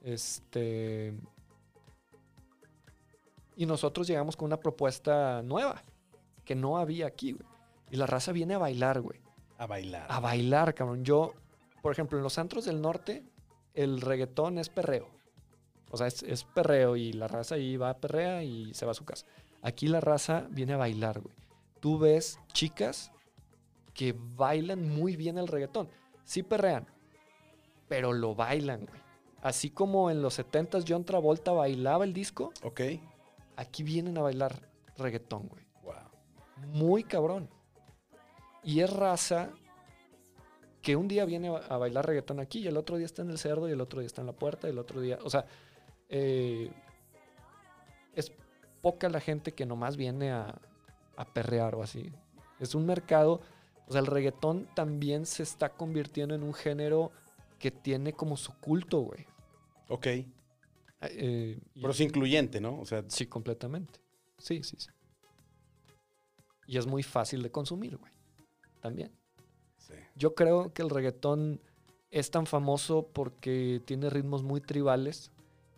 Este. Y nosotros llegamos con una propuesta nueva, que no había aquí, güey. Y la raza viene a bailar, güey A bailar. a bailar, cabrón. Yo, por ejemplo, en los antros del norte, el reggaetón es perreo. O sea, es, es perreo y la raza ahí va a perrea y se va a su casa. Aquí la raza viene a bailar, güey. Tú ves chicas que bailan muy bien el reggaetón. Sí perrean, pero lo bailan, güey. Así como en los 70s John Travolta bailaba el disco, Ok. aquí vienen a bailar reggaetón, güey Wow. muy cabrón. Y es raza que un día viene a bailar reggaetón aquí y el otro día está en el cerdo y el otro día está en la puerta y el otro día, o sea, eh, es poca la gente que nomás viene a, a perrear o así. Es un mercado, o sea, el reggaetón también se está convirtiendo en un género que tiene como su culto, güey. Ok. Eh, y- Pero es incluyente, ¿no? O sea, Sí, completamente. Sí, sí, sí. Y es muy fácil de consumir, güey. También. sí. Yo creo que el reggaetón es tan famoso porque tiene ritmos muy tribales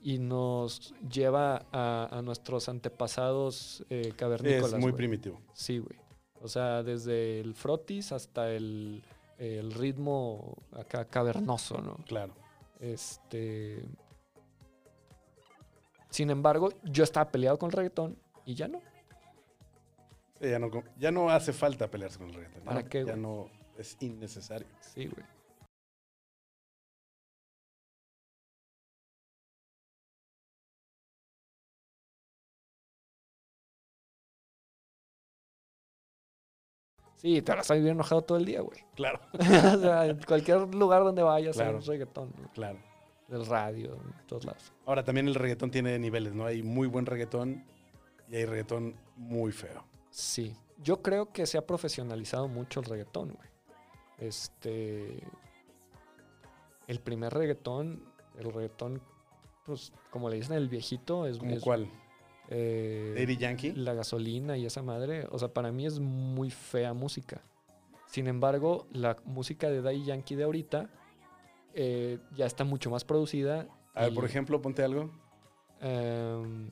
y nos lleva a, a nuestros antepasados eh, cavernícolas. Es muy primitivo. Sí, güey. O sea, desde el frotis hasta el, el ritmo acá cavernoso, ¿no? Claro. Este. Sin embargo, yo estaba peleado con el reggaetón y ya no. Sí, ya, no, ya no hace falta pelearse con el reggaetón. ¿Para qué, Ya no es innecesario. Sí, güey. Sí, te vas a vivir enojado todo el día, güey. [LAUGHS] Claro. [LAUGHS] o sea, en cualquier lugar donde vayas Claro. hay un reggaetón. ¿no? Claro. Del radio, en todos lados. Ahora, también el reggaetón tiene niveles, ¿no? Hay muy buen reggaetón y hay reggaetón muy feo. Sí. Yo creo que se ha profesionalizado mucho el reggaetón, güey. Este. El primer reggaetón, el reggaetón, pues, como le dicen el viejito, es, ¿Como es, cuál? Eh, Daddy Yankee. la gasolina y esa madre. O sea, para mí es muy fea música. Sin embargo, la música de Daddy Yankee de ahorita eh, ya está mucho más producida. A ver, y, por ejemplo, ponte algo. em,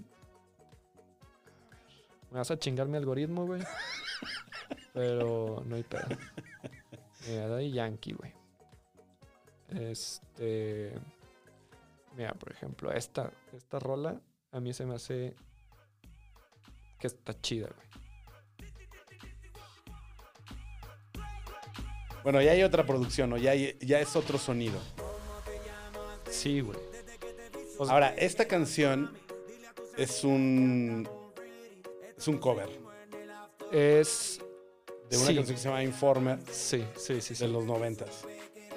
me vas a chingar mi algoritmo, güey. [LAUGHS] Pero no hay pedo. Mira, Daddy Yankee, güey. Este. Mira, por ejemplo, esta, esta rola a mí se me hace que está chida, güey. Bueno, ya hay otra producción, ¿no? Ya, hay- ya es otro sonido. Sí, güey. O sea, Ahora, esta canción es un. Es un cover es. de una Sí. canción que se llama Informer Sí, sí, sí, de los noventas.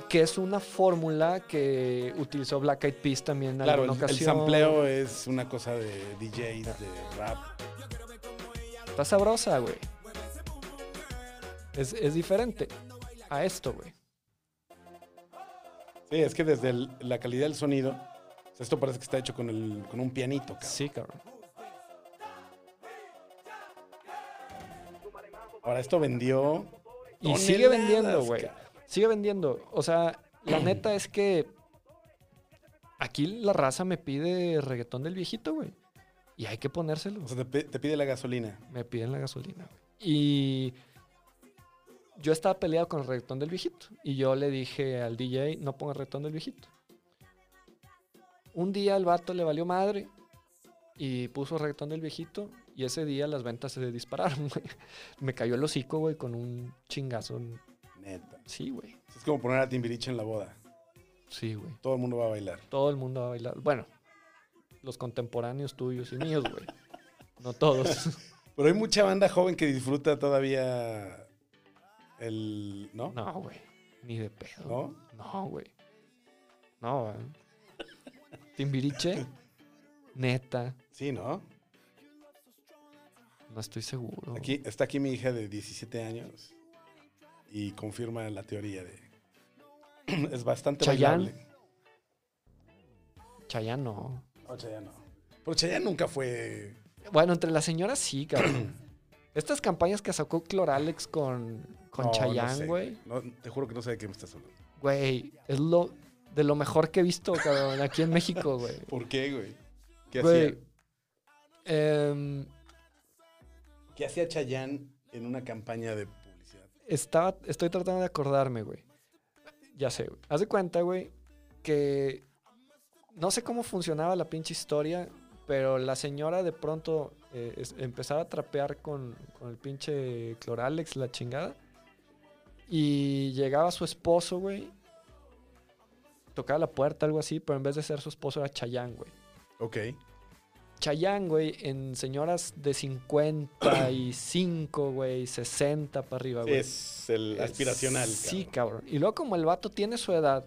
Que es una fórmula que utilizó Black Eyed Peas también en Claro, el, alguna el ocasión. sampleo es una cosa de DJs, de rap. Está sabrosa, güey. Es, es diferente a esto, güey. Sí, es que desde el- la calidad del sonido, o Esto parece que está hecho con, el, con un pianito, cabrón. Sí, cabrón. Ahora, esto vendió. Y sigue vendiendo, güey. Sigue vendiendo. O sea, la neta es que aquí la raza me pide reggaetón del viejito, güey. Y hay que ponérselo. O sea, te, te pide la gasolina. Me piden la gasolina. Y yo estaba peleado con el reggaetón del viejito. Y yo le dije al DJ, no ponga reggaetón del viejito. Un día el vato le valió madre y puso reggaetón del viejito. Y ese día las ventas se dispararon, [LAUGHS] güey. Me cayó el hocico, güey, con un chingazo. Neta. Sí, güey. Es como poner a Timbiriche en la boda. Sí, güey. Todo el mundo va a bailar. Todo el mundo va a bailar. Bueno, los contemporáneos tuyos y míos, güey. No todos. [LAUGHS] Pero hay mucha banda joven que disfruta todavía el. ¿No? No, güey. Ni de pedo. ¿No? No, güey. No, güey. Timbiriche. Neta. Sí, ¿no? No estoy seguro. Aquí, está aquí mi hija de 17 años y confirma la teoría de. [CLEARS THROAT] es bastante Chayanne. bailable. Chayanne no. No, Chayanne no. Pero Chayanne nunca fue. Bueno, entre las señoras sí, cabrón. [CLEARS THROAT] Estas campañas que sacó Cloralex con, con No, Chayanne, güey. No, te juro que no sé de qué me estás hablando. Güey, es lo de lo mejor que he visto, cabrón, aquí en México, güey. [LAUGHS] ¿Por qué, güey? ¿Qué Güey. hacía? em, ¿Qué hacía Chayanne en una campaña de publicidad? Estaba, estoy tratando de acordarme, güey. Ya sé, güey. Haz de cuenta, güey, que no sé cómo funcionaba la pinche historia, pero la señora de pronto eh, es- empezaba a trapear con, con el pinche Cloralex, la chingada. Y llegaba su esposo, güey. Tocaba la puerta, algo así, pero en vez de ser su esposo era Chayán, güey. Ok. Chayán, güey, en señoras de 55, güey, 60 para arriba, güey. Es el aspiracional. Sí, cabrón. cabrón. Y luego como el vato tiene su edad,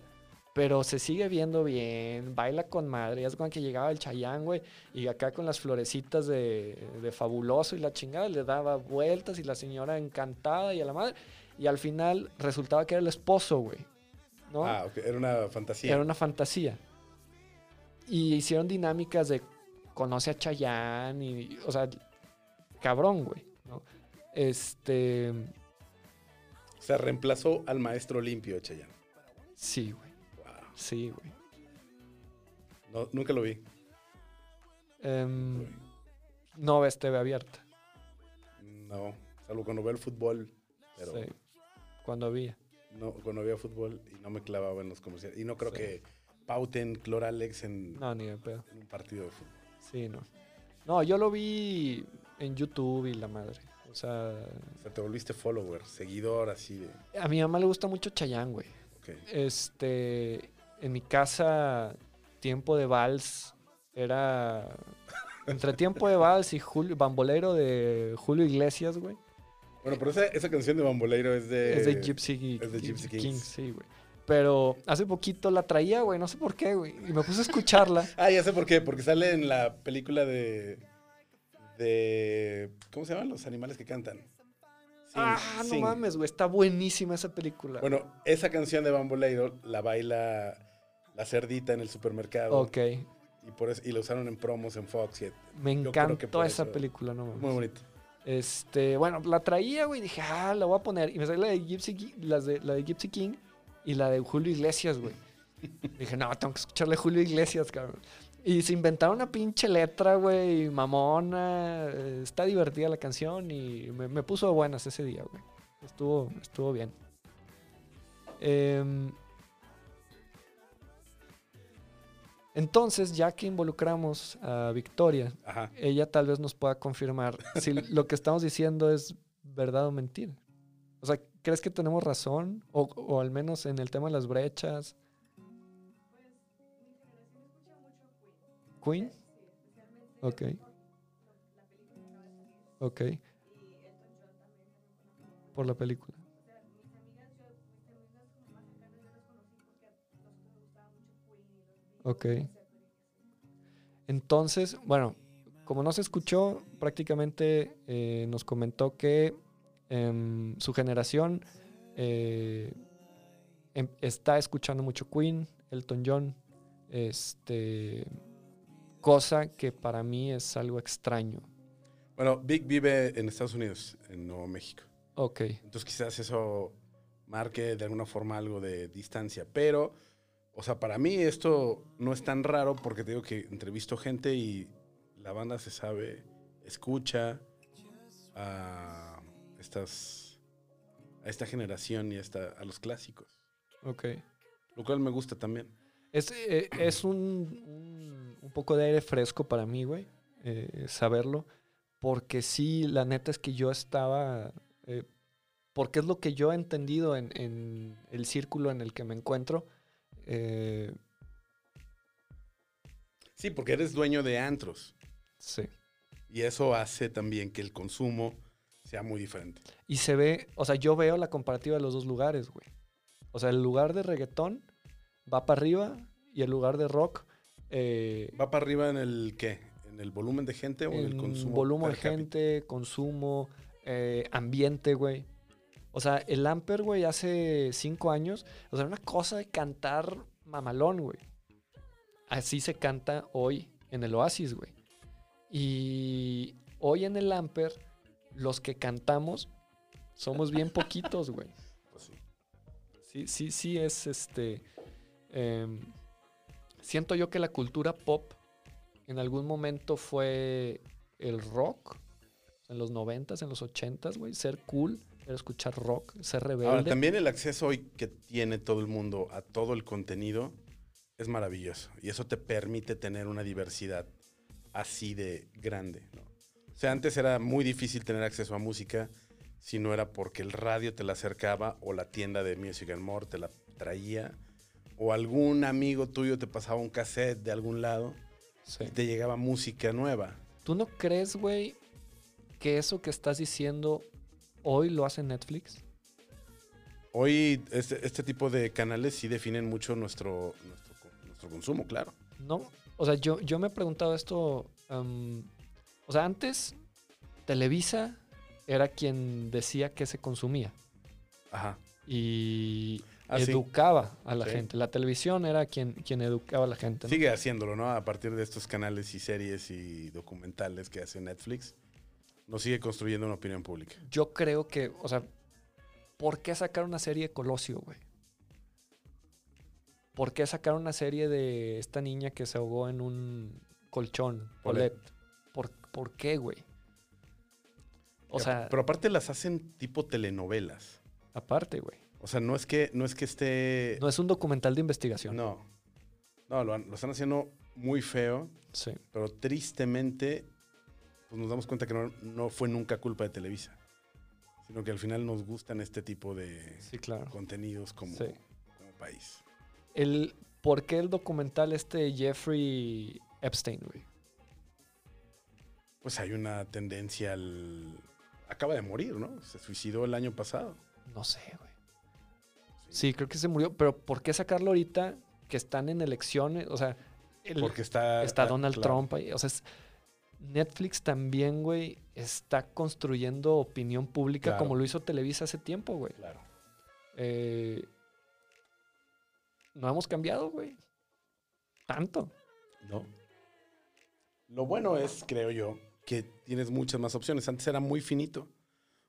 pero se sigue viendo bien, baila con madre. Ya es cuando que llegaba el Chayán, güey, y acá con las florecitas de, de fabuloso y la chingada le daba vueltas y la señora encantada y a la madre. Y al final resultaba que era el esposo, güey. ¿No? Ah, ok. Era una fantasía. Era una fantasía. Y hicieron dinámicas de conoce a Chayán y, o sea, cabrón, güey. ¿no? Este, O sea, reemplazó al maestro limpio de Chayanne. sí, güey. Sí, güey. No, nunca lo vi. Em, no ves TV abierta. No. Salvo cuando veo el fútbol. Pero Sí, cuando había. no, cuando veía fútbol y no me clavaba en los comerciales. Y no creo Sí. que pauten Cloralex en, No, ni de pedo. en un partido de fútbol. Sí, no. No, yo lo vi en YouTube y la madre. O sea, O sea, te volviste follower, seguidor así de. a mi mamá le gusta mucho Chayán, güey. ok. Este, en mi casa, tiempo de vals era entre tiempo de vals y Julio, bambolero de Julio Iglesias, güey. Bueno, pero esa, esa canción de Bamboleiro es de. es de Gypsy, es de Gypsy Kings. sí, güey. Pero hace poquito la traía, güey, no sé por qué, güey. Y me puse a escucharla. [LAUGHS] Ah, ya sé por qué. Porque sale en la película de. de ¿Cómo se llaman los animales que cantan? Sing, ah, no mames, güey, está buenísima esa película. Bueno, esa canción de Bamboleiro la baila la cerdita en el supermercado. ok, Y, por eso, y la usaron en promos en Fox. y- me encantó esa eso- película, no mames. muy bonito. Este, bueno, la traía, güey, y dije, ah, la voy a poner. Y me salió la de Gypsy, Ki- las de, la de Gypsy King y la de Julio Iglesias, güey. [LAUGHS] dije, no, tengo que escucharle Julio Iglesias, cabrón. Y se inventaron una pinche letra, güey, mamona. eh, Está divertida la canción y me, me puso buenas ese día, güey. Estuvo, estuvo bien. Em, entonces, ya que involucramos a Victoria, Ajá. ella tal vez nos pueda confirmar [LAUGHS] si lo que estamos diciendo es verdad o mentira. O sea, ¿crees que tenemos razón? O, o al menos en el tema de las brechas. Queen. Ok. Ok. Por la película. Ok. Entonces, bueno, como no se escuchó, prácticamente eh, nos comentó que em, su generación eh, em- está escuchando mucho Queen, Elton John, Este. Cosa que para mí es algo extraño. Bueno, Vic vive en Estados Unidos, en Nuevo México. Ok. Entonces quizás eso marque de alguna forma algo de distancia. Pero, o sea, para mí esto no es tan raro porque te digo que entrevisto gente y la banda se sabe, escucha a estas a esta generación y hasta a los clásicos. Ok. Lo cual me gusta también. Es, eh, es un, un, un poco de aire fresco para mí, güey, eh, saberlo. Porque sí, la neta es que yo estaba. eh, porque es lo que yo he entendido en, en el círculo en el que me encuentro. Eh, Sí, porque eres dueño de antros. sí. Y eso hace también que el consumo sea muy diferente. Y se ve, o sea, yo veo la comparativa de los dos lugares, güey. O sea, el lugar de reggaetón va para arriba y el lugar de rock. eh, ¿Va para arriba en el qué? ¿En el volumen de gente o en, el consumo? volumen de gente, consumo, eh, ambiente, güey. O sea, el Amper, güey, hace cinco años, o sea, era una cosa de cantar mamalón, güey. Así se canta hoy en el Oasis, güey. Y hoy en el Amper, los que cantamos somos bien poquitos, güey. [LAUGHS] Pues sí. Sí, sí, sí es este. em, siento yo que la cultura pop en algún momento fue el rock. En los 90s, en los 80s, güey. Ser cool era escuchar rock, ser rebelde. Ahora, también el acceso hoy que tiene todo el mundo a todo el contenido es maravilloso. Y eso te permite tener una diversidad así de grande. ¿no? O sea, antes era muy difícil tener acceso a música si no era porque el radio te la acercaba o la tienda de Music and More te la traía o algún amigo tuyo te pasaba un cassette de algún lado Sí. y te llegaba música nueva. ¿Tú no crees, güey, que eso que estás diciendo hoy lo hace Netflix? Hoy este, este tipo de canales sí definen mucho nuestro, nuestro, nuestro consumo, claro. No. O sea, yo, yo me he preguntado esto. am, o sea, antes Televisa era quien decía que se consumía Ajá. y Ah, sí. educaba a la Sí. gente. La televisión era quien, quien educaba a la gente. ¿no? Sigue haciéndolo, ¿no? A partir de estos canales y series y documentales que hace Netflix, nos sigue construyendo una opinión pública. Yo creo que, o sea, ¿por qué sacar una serie de Colosio, güey? ¿Por qué sacar una serie de esta niña que se ahogó en un colchón. Paulette? ¿Por, ¿Por qué, güey? O sea, pero aparte las hacen tipo telenovelas. aparte, güey. O sea, no es que, no es que esté. No es un documental de investigación. No. No, lo están haciendo muy feo, Sí. pero tristemente, pues nos damos cuenta que no, no fue nunca culpa de Televisa. Sino que al final nos gustan este tipo de Sí, claro. contenidos como, Sí. como país. El, ¿Por qué el documental este Jeffrey Epstein, güey? Pues hay una tendencia al. Acaba de morir, ¿no? Se suicidó el año pasado. No sé, güey. Sí, creo que se murió. Pero ¿por qué sacarlo ahorita que están en elecciones? O sea, el- Porque está. está Donald claro. Trump ahí. O sea, es- Netflix también, güey, está construyendo opinión pública Claro. como lo hizo Televisa hace tiempo, güey. Claro. Eh, no hemos cambiado, güey. Tanto. ¿No? Lo bueno es, creo yo, que tienes muchas más opciones. Antes era muy finito.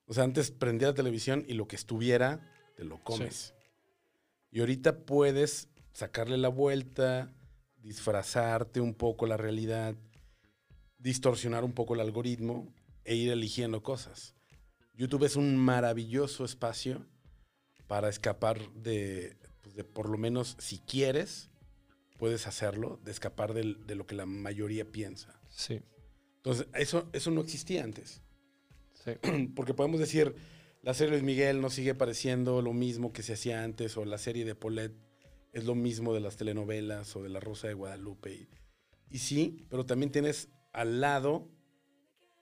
O sea, antes prendías la televisión y lo que estuviera, te lo comes. Y ahorita puedes sacarle la vuelta, disfrazarte un poco la realidad, distorsionar un poco el algoritmo e ir eligiendo cosas. YouTube es un maravilloso espacio para escapar de, pues, de por lo menos, si quieres, puedes hacerlo, de escapar de lo que la mayoría piensa. Sí, Entonces, eso, eso no existía antes. sí. [CLEARS THROAT] Porque podemos decir, la serie de Luis Miguel no sigue pareciendo lo mismo que se hacía antes, o la serie de Paulette es lo mismo de las telenovelas o de La Rosa de Guadalupe. Y, y sí, pero también tienes al lado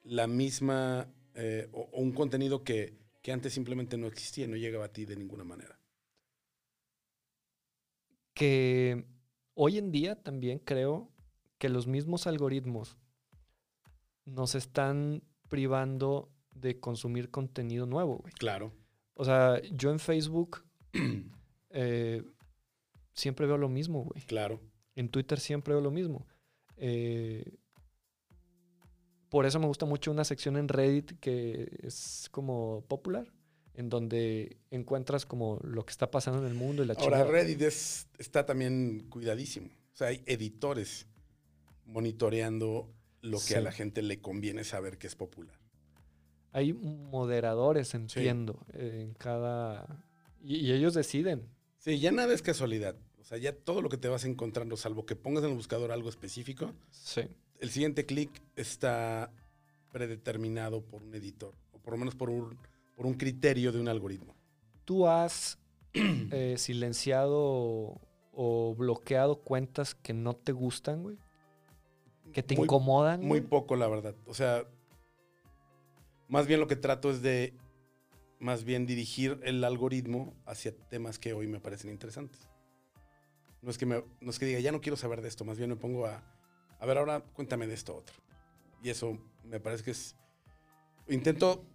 la misma, eh, o, o un contenido que, que antes simplemente no existía, no llegaba a ti de ninguna manera. que hoy en día también creo que los mismos algoritmos nos están privando de consumir contenido nuevo, güey. Claro. O sea, yo en Facebook [CLEARS THROAT] eh, siempre veo lo mismo, güey. Claro. En Twitter siempre veo lo mismo. Eh, por eso me gusta mucho una sección en Reddit que es como popular, en donde encuentras como lo que está pasando en el mundo y la Ahora. Reddit es- está también cuidadísimo. O sea, hay editores monitoreando lo que Sí. a la gente le conviene saber que es popular. Hay moderadores, entiendo, en cada... Y, y ellos deciden. Sí, ya nada es casualidad. O sea, ya todo lo que te vas encontrando, salvo que pongas en el buscador algo específico, Sí. El siguiente clic está predeterminado por un editor, o por lo menos por un, por un criterio de un algoritmo. ¿Tú has [CLEARS THROAT] eh, silenciado o bloqueado cuentas que no te gustan, güey? ¿Que te Muy- incomodan? Muy güey? poco, la verdad. O sea, más bien lo que trato es de, más bien dirigir el algoritmo hacia temas que hoy me parecen interesantes. No es que, me, no es que diga, ya no quiero saber de esto, más bien me pongo a, a ver, ahora cuéntame de esto otro. Y eso me parece que es... Intento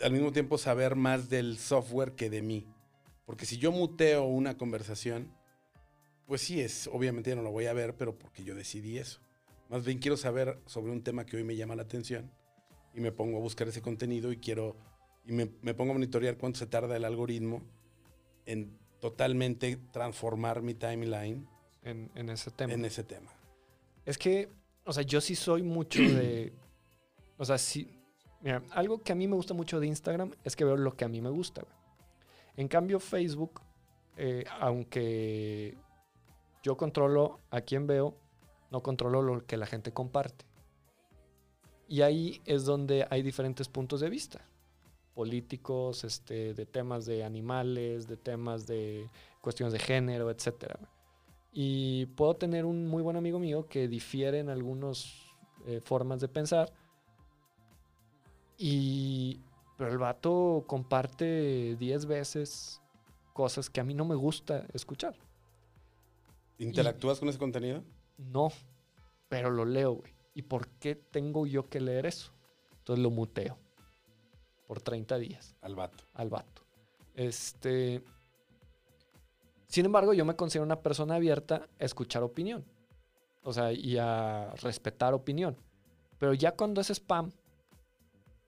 al mismo tiempo saber más del software que de mí. Porque si yo muteo una conversación, pues sí, es, obviamente ya no lo voy a ver, pero porque yo decidí eso. Más bien quiero saber sobre un tema que hoy me llama la atención y me pongo a buscar ese contenido y quiero y me, me pongo a monitorear cuánto se tarda el algoritmo en totalmente transformar mi timeline En, en ese tema. en ese tema. Es que, o sea, yo sí soy mucho [CLEARS THROAT] de. O sea, sí. Mira, algo que a mí me gusta mucho de Instagram es que veo lo que a mí me gusta. güey. En cambio, Facebook, eh, aunque yo controlo a quién veo, no controlo lo que la gente comparte. Y ahí es donde hay diferentes puntos de vista. Políticos, este, de temas de animales, de temas de cuestiones de género, etcétera. Y puedo tener un muy buen amigo mío que difiere en algunas formas de pensar. Y. Pero el vato comparte 10 veces cosas que a mí no me gusta escuchar. ¿Interactúas con ese contenido? No, pero lo leo, güey. ¿Y por qué tengo yo que leer eso? Entonces lo muteo por 30 días Al vato. al vato. Este. Sin embargo, yo me considero una persona abierta a escuchar opinión. O sea, y a respetar opinión. Pero ya cuando es spam,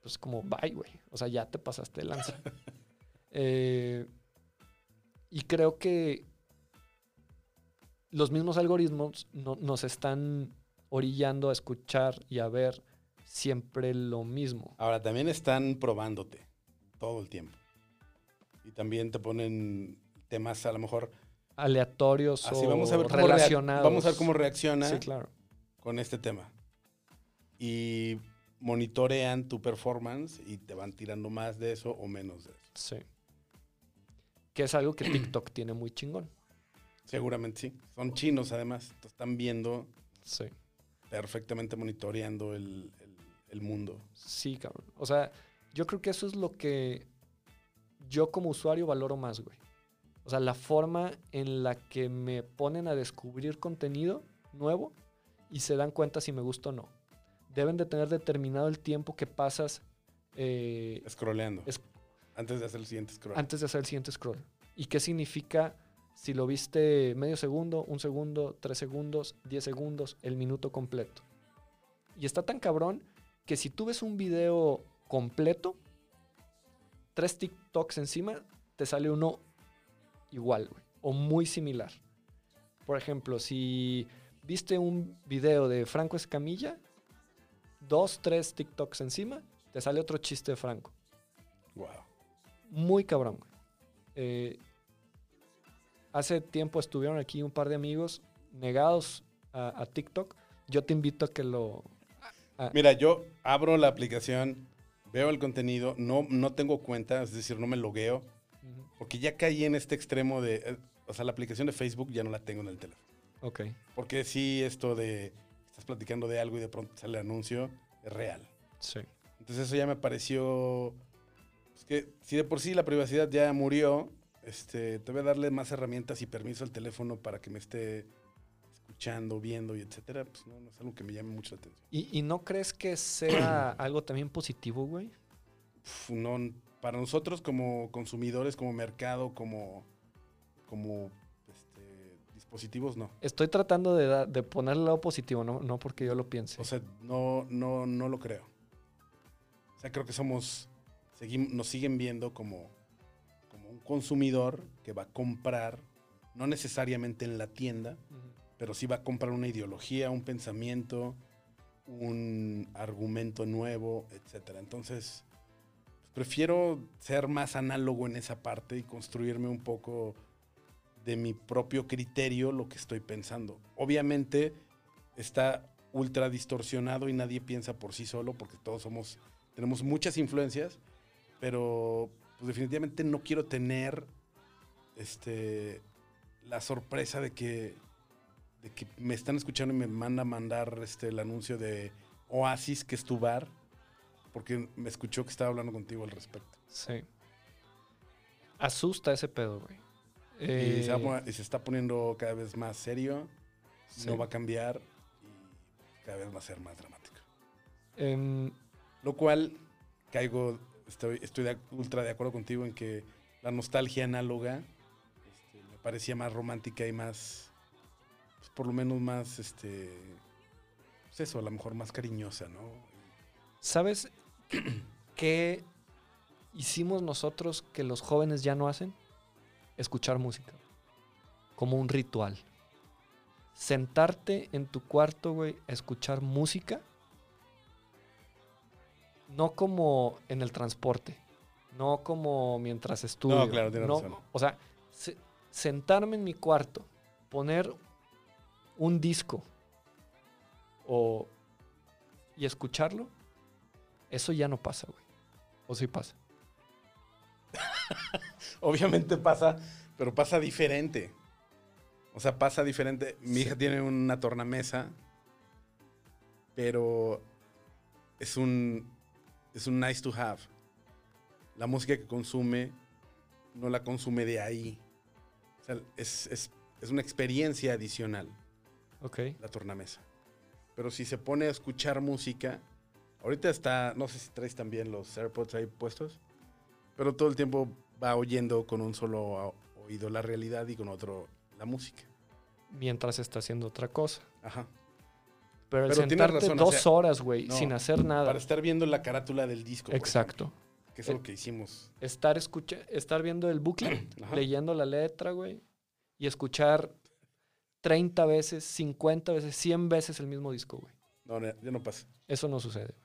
pues como, bye, güey. O sea, ya te pasaste de lanza. [LAUGHS] Eh, y creo que los mismos algoritmos no- nos están orillando a escuchar y a ver siempre lo mismo. Ahora, también están probándote todo el tiempo. Y también te ponen temas a lo mejor Aleatorios así. o Vamos a ver cómo, reac- relacionados. vamos a ver cómo reacciona Sí, claro. con este tema. Y monitorean tu performance y te van tirando más de eso o menos de eso. Sí. Que es algo que [CLEARS THROAT] TikTok tiene muy chingón. Seguramente sí. Son chinos además. Están viendo Sí. perfectamente monitoreando el, el- el mundo. Sí, cabrón. O sea, yo creo que eso es lo que yo como usuario valoro más, güey. O sea, la forma en la que me ponen a descubrir contenido nuevo y se dan cuenta si me gusta o no. Deben de tener determinado el tiempo que pasas eh, Scrolleando. Es- Antes de hacer el siguiente scroll. antes de hacer el siguiente scroll. ¿Y qué significa si lo viste medio segundo, un segundo, tres segundos, diez segundos, el minuto completo? Y está tan cabrón que si tú ves un video completo, tres TikToks encima, te sale uno igual, güey, o muy similar. Por ejemplo, si viste un video de Franco Escamilla, dos, tres TikToks encima, te sale otro chiste de Franco Wow. muy cabrón. güey. Eh, hace tiempo estuvieron aquí un par de amigos negados a, a TikTok. Yo te invito a que lo... Mira, yo abro la aplicación, veo el contenido, no, no tengo cuenta, es decir, no me logueo, porque ya caí en este extremo de, eh, o sea, la aplicación de Facebook ya no la tengo en el teléfono. Ok, Porque sí, esto de, estás platicando de algo y de pronto sale el anuncio, es real. sí. Entonces eso ya me pareció, pues que si de por sí la privacidad ya murió, este, te voy a darle más herramientas y permiso al teléfono para que me esté escuchando, viendo y etcétera, pues no, no es algo que me llame mucho la atención. ¿Y, y no crees que sea [CLEARS THROAT] algo también positivo, güey? Uf, no, para nosotros como consumidores, como mercado, como, como este, positivos no. Estoy tratando de, de ponerle el lado positivo, no, no porque yo lo piense. O sea, no, no, no lo creo. O sea, creo que somos, seguim- nos siguen viendo como, como un consumidor que va a comprar, no necesariamente en la tienda, pero sí va a comprar una ideología, un pensamiento, un argumento nuevo, etcétera. Entonces, prefiero ser más análogo en esa parte y construirme un poco de mi propio criterio lo que estoy pensando. Obviamente está ultra distorsionado y nadie piensa por sí solo porque todos somos tenemos muchas influencias, pero pues, definitivamente no quiero tener este la sorpresa de que de que me están escuchando y me manda a mandar este, el anuncio de Oasis, que es tu bar, porque me escuchó que estaba hablando contigo al respecto. Sí. Asusta ese pedo, güey. y, Eh, se poner- y se está poniendo cada vez más serio, sí. no va a cambiar y cada vez va a ser más dramático. Em, Lo cual, caigo, estoy, estoy de- ultra de acuerdo contigo en que la nostalgia análoga este, me parecía más romántica y más, pues, por lo menos más, este, pues eso, a lo mejor más cariñosa, ¿no? ¿Sabes [CLEARS THROAT] qué hicimos nosotros que los jóvenes ya no hacen? Escuchar música. Como un ritual. Sentarte en tu cuarto, güey, a escuchar música. No como en el transporte. No como mientras estudio. claro, tienes no, razón. O sea, se- sentarme en mi cuarto, poner un disco o, y escucharlo, eso ya no pasa, güey. ¿O sí pasa? [LAUGHS] Obviamente pasa, pero pasa diferente. O sea, pasa diferente. Mi hija tiene una tornamesa, pero es un, es un nice to have. La música que consume no la consume de ahí. O sea, es, es- es una experiencia adicional Ok. la tornamesa. Pero si se pone a escuchar música, ahorita está, no sé si traes también los AirPods ahí puestos, pero todo el tiempo va oyendo con un solo oído la realidad y con otro la música. Mientras está haciendo otra cosa. Ajá. Pero el Pero sentarte razón, o dos sea, horas, güey, no, sin hacer nada. Para estar viendo la carátula del disco. Exacto. ejemplo, que es lo que hicimos. Estar, escucha estar viendo el bucle, [CLEARS THROAT] Ajá. leyendo la letra, güey, y escuchar 30 veces, 50 veces, 100 veces el mismo disco, güey. No, no, ya no pasa. Eso no sucede, güey.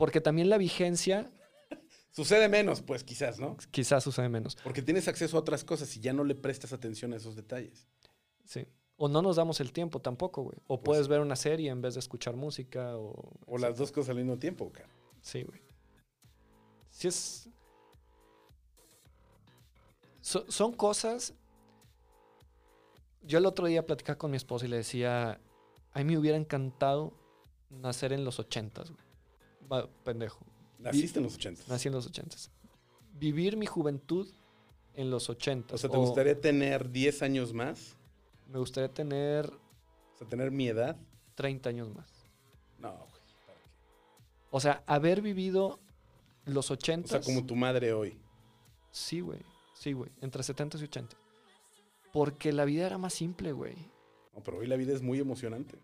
Porque también la vigencia Sucede menos, pues quizás, ¿no? quizás sucede menos. Porque tienes acceso a otras cosas y ya no le prestas atención a esos detalles. Sí. O no nos damos el tiempo tampoco, güey. O Pues puedes sí. ver una serie en vez de escuchar música o... O las dos cosas al mismo tiempo, cara. Sí, güey. Sí es... So- son cosas... Yo el otro día platicaba con mi esposa y le decía, a mí me hubiera encantado nacer en los ochentas, güey. Pendejo. Naciste en los 80. Nací en los ochentas. Vivir mi juventud en los O ochentas. sea, ¿te gustaría tener 10 años más? Me gustaría tener O sea, tener mi edad. 30 años más. No, güey. ¿para qué? O sea, haber vivido los O ochentas... sea, como tu madre hoy. Sí, güey. Sí, güey. Entre 70 y 80. Porque la vida era más simple, güey. No, pero hoy la vida es muy emocionante.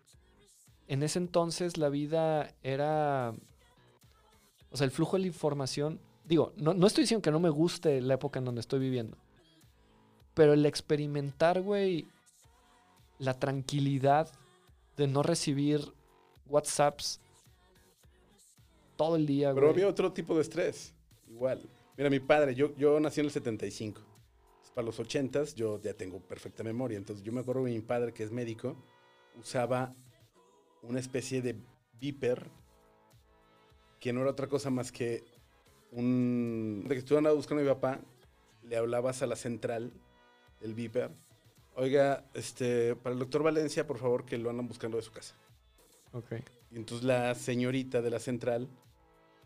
En ese entonces la vida era... O sea, el flujo de la información... Digo, no, no estoy diciendo que no me guste la época en donde estoy viviendo. Pero el experimentar, güey, la tranquilidad de no recibir WhatsApps todo el día, Pero güey. había otro tipo de estrés. Igual. Mira, mi padre, yo, yo nací en el 75. Entonces, Para los 80 yo ya tengo perfecta memoria. Entonces yo me acuerdo que mi padre, que es médico, usaba una especie de beeper que no era otra cosa más que un... De que estuve andando buscando a mi papá, le hablabas a la central del beeper. Oiga, este, para el doctor Valencia, por favor, que lo andan buscando de su casa. Ok. Y entonces la señorita de la central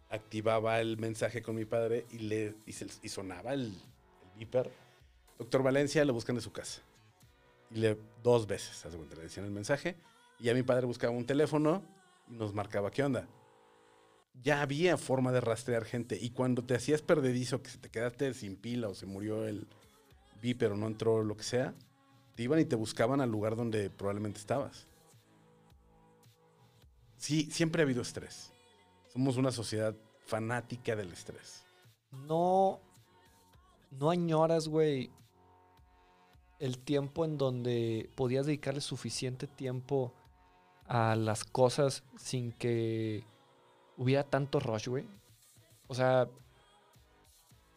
activaba el mensaje con mi padre y, le, y, se- y sonaba el, el beeper. Doctor Valencia, lo buscan de su casa. Y le dos veces, haz de cuenta, le decían el mensaje. Y ya mi padre buscaba un teléfono y nos marcaba qué onda. Ya había forma de rastrear gente. Y cuando te hacías perdedizo, que se te quedaste sin pila o se murió el beeper o no entró lo que sea, te iban y te buscaban al lugar donde probablemente estabas. Sí, siempre ha habido estrés. Somos una sociedad fanática del estrés. No, no añoras, güey, el tiempo en donde podías dedicarle suficiente tiempo a las cosas sin que hubiera tanto rush, güey. O sea,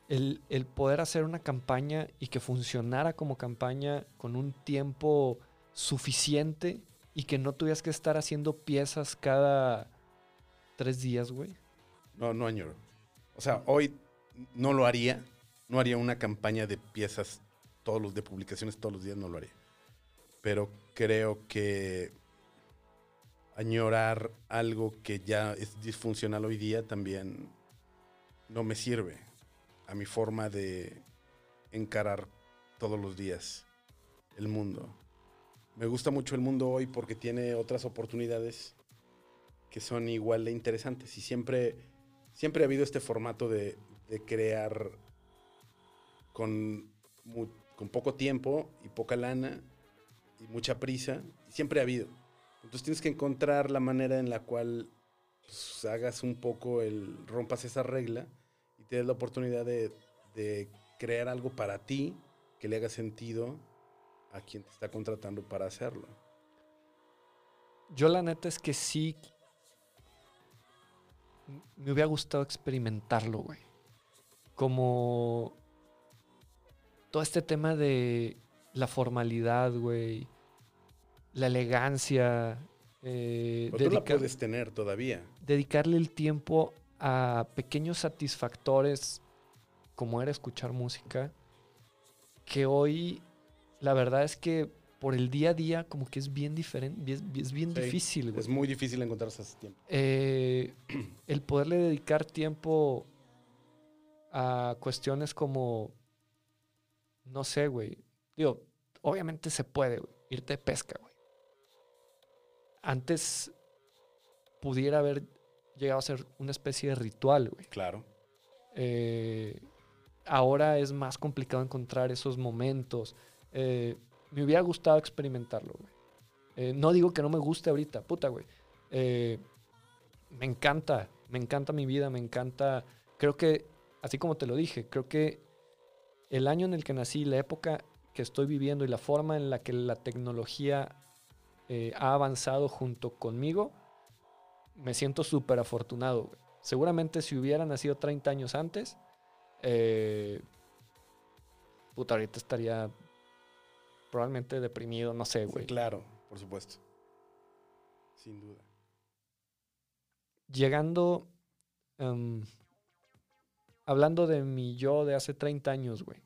el, el poder hacer una campaña y que funcionara como campaña con un tiempo suficiente y que no tuvieras que estar haciendo piezas cada tres días, güey. No, no añoro. O sea, hoy no lo haría. No haría una campaña de piezas todos los de publicaciones todos los días, no lo haría. Pero creo que añorar algo que ya es disfuncional hoy día también no me sirve a mi forma de encarar todos los días el mundo. Me gusta mucho el mundo hoy porque tiene otras oportunidades que son igual de interesantes y siempre, siempre ha habido este formato de, crear con, con poco tiempo y poca lana y mucha prisa. Siempre ha habido. Entonces tienes que encontrar la manera en la cual pues, hagas un poco el, rompas esa regla y te des la oportunidad de, de crear algo para ti que le haga sentido a quien te está contratando para hacerlo. Yo la neta es que sí me hubiera gustado experimentarlo, güey. Como todo este tema de la formalidad, güey, la elegancia. Eh, Pero tú la puedes tener todavía. Dedicarle el tiempo a pequeños satisfactores, como era escuchar música, que hoy la verdad es que por el día a día como que es bien diferente, es, es bien Sí, difícil. güey. Es muy difícil encontrarse ese tiempo. Eh, el poderle dedicar tiempo a cuestiones como, no sé, güey. Digo, obviamente se puede, güey, irte de pesca, güey. Antes pudiera haber llegado a ser una especie de ritual, güey. Claro. Eh, ahora es más complicado encontrar esos momentos. Eh, me hubiera gustado experimentarlo, güey. Eh, no digo que no me guste ahorita, puta, güey. Me encanta, me encanta mi vida, me encanta. Creo que, así como te lo dije, creo que el año en el que nací, la época que estoy viviendo y la forma en la que la tecnología eh, ha avanzado junto conmigo, me siento súper afortunado. güey. Seguramente si hubiera nacido 30 años antes, eh, puta, ahorita estaría probablemente deprimido, no sé, Sí, güey. claro, por supuesto. Sin duda. Llegando, em, hablando de mi yo de hace 30 años, güey.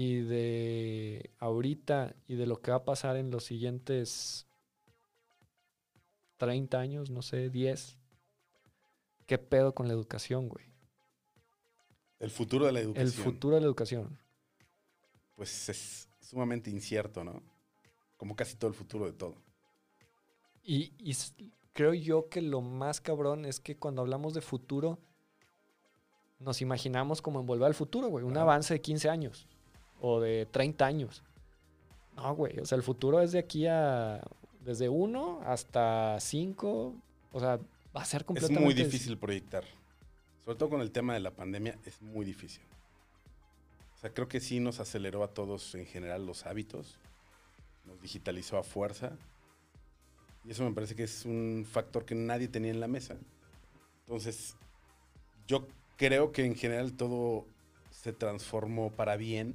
Y de ahorita y de lo que va a pasar en los siguientes 30 años, no sé, 10. ¿Qué pedo con la educación, güey? El futuro de la educación. El futuro de la educación. Pues es sumamente incierto, ¿no? Como casi todo el futuro de todo. Y, creo yo que lo más cabrón es que cuando hablamos de futuro, nos imaginamos como en volver al futuro, güey. Un avance de 15 años o de 30 años. No, güey. O sea, el futuro es de aquí a. Desde 1 hasta 5. O sea, va a ser Es completamente. muy difícil proyectar. Sobre todo con el tema de la pandemia, es muy difícil. O sea, creo que sí nos aceleró a todos en general los hábitos. Nos digitalizó a fuerza. Y eso me parece que es un factor que nadie tenía en la mesa. Entonces, yo creo que en general todo se transformó para bien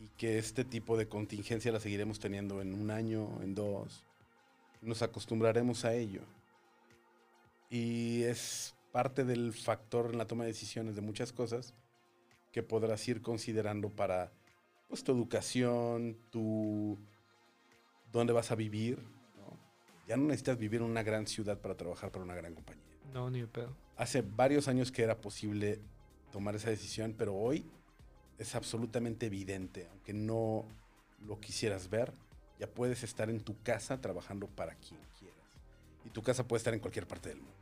y que este tipo de contingencia la seguiremos teniendo en un año, en dos. Nos acostumbraremos a ello. Y es parte del factor en la toma de decisiones de muchas cosas que podrás ir considerando para pues, tu educación, tu dónde vas a vivir. ¿no? Ya no necesitas vivir en una gran ciudad para trabajar para una gran compañía. No, ni pedo. Hace varios años que era posible tomar esa decisión, pero hoy es absolutamente evidente, aunque no lo quisieras ver, ya puedes estar en tu casa trabajando para quien quieras. Y tu casa puede estar en cualquier parte del mundo.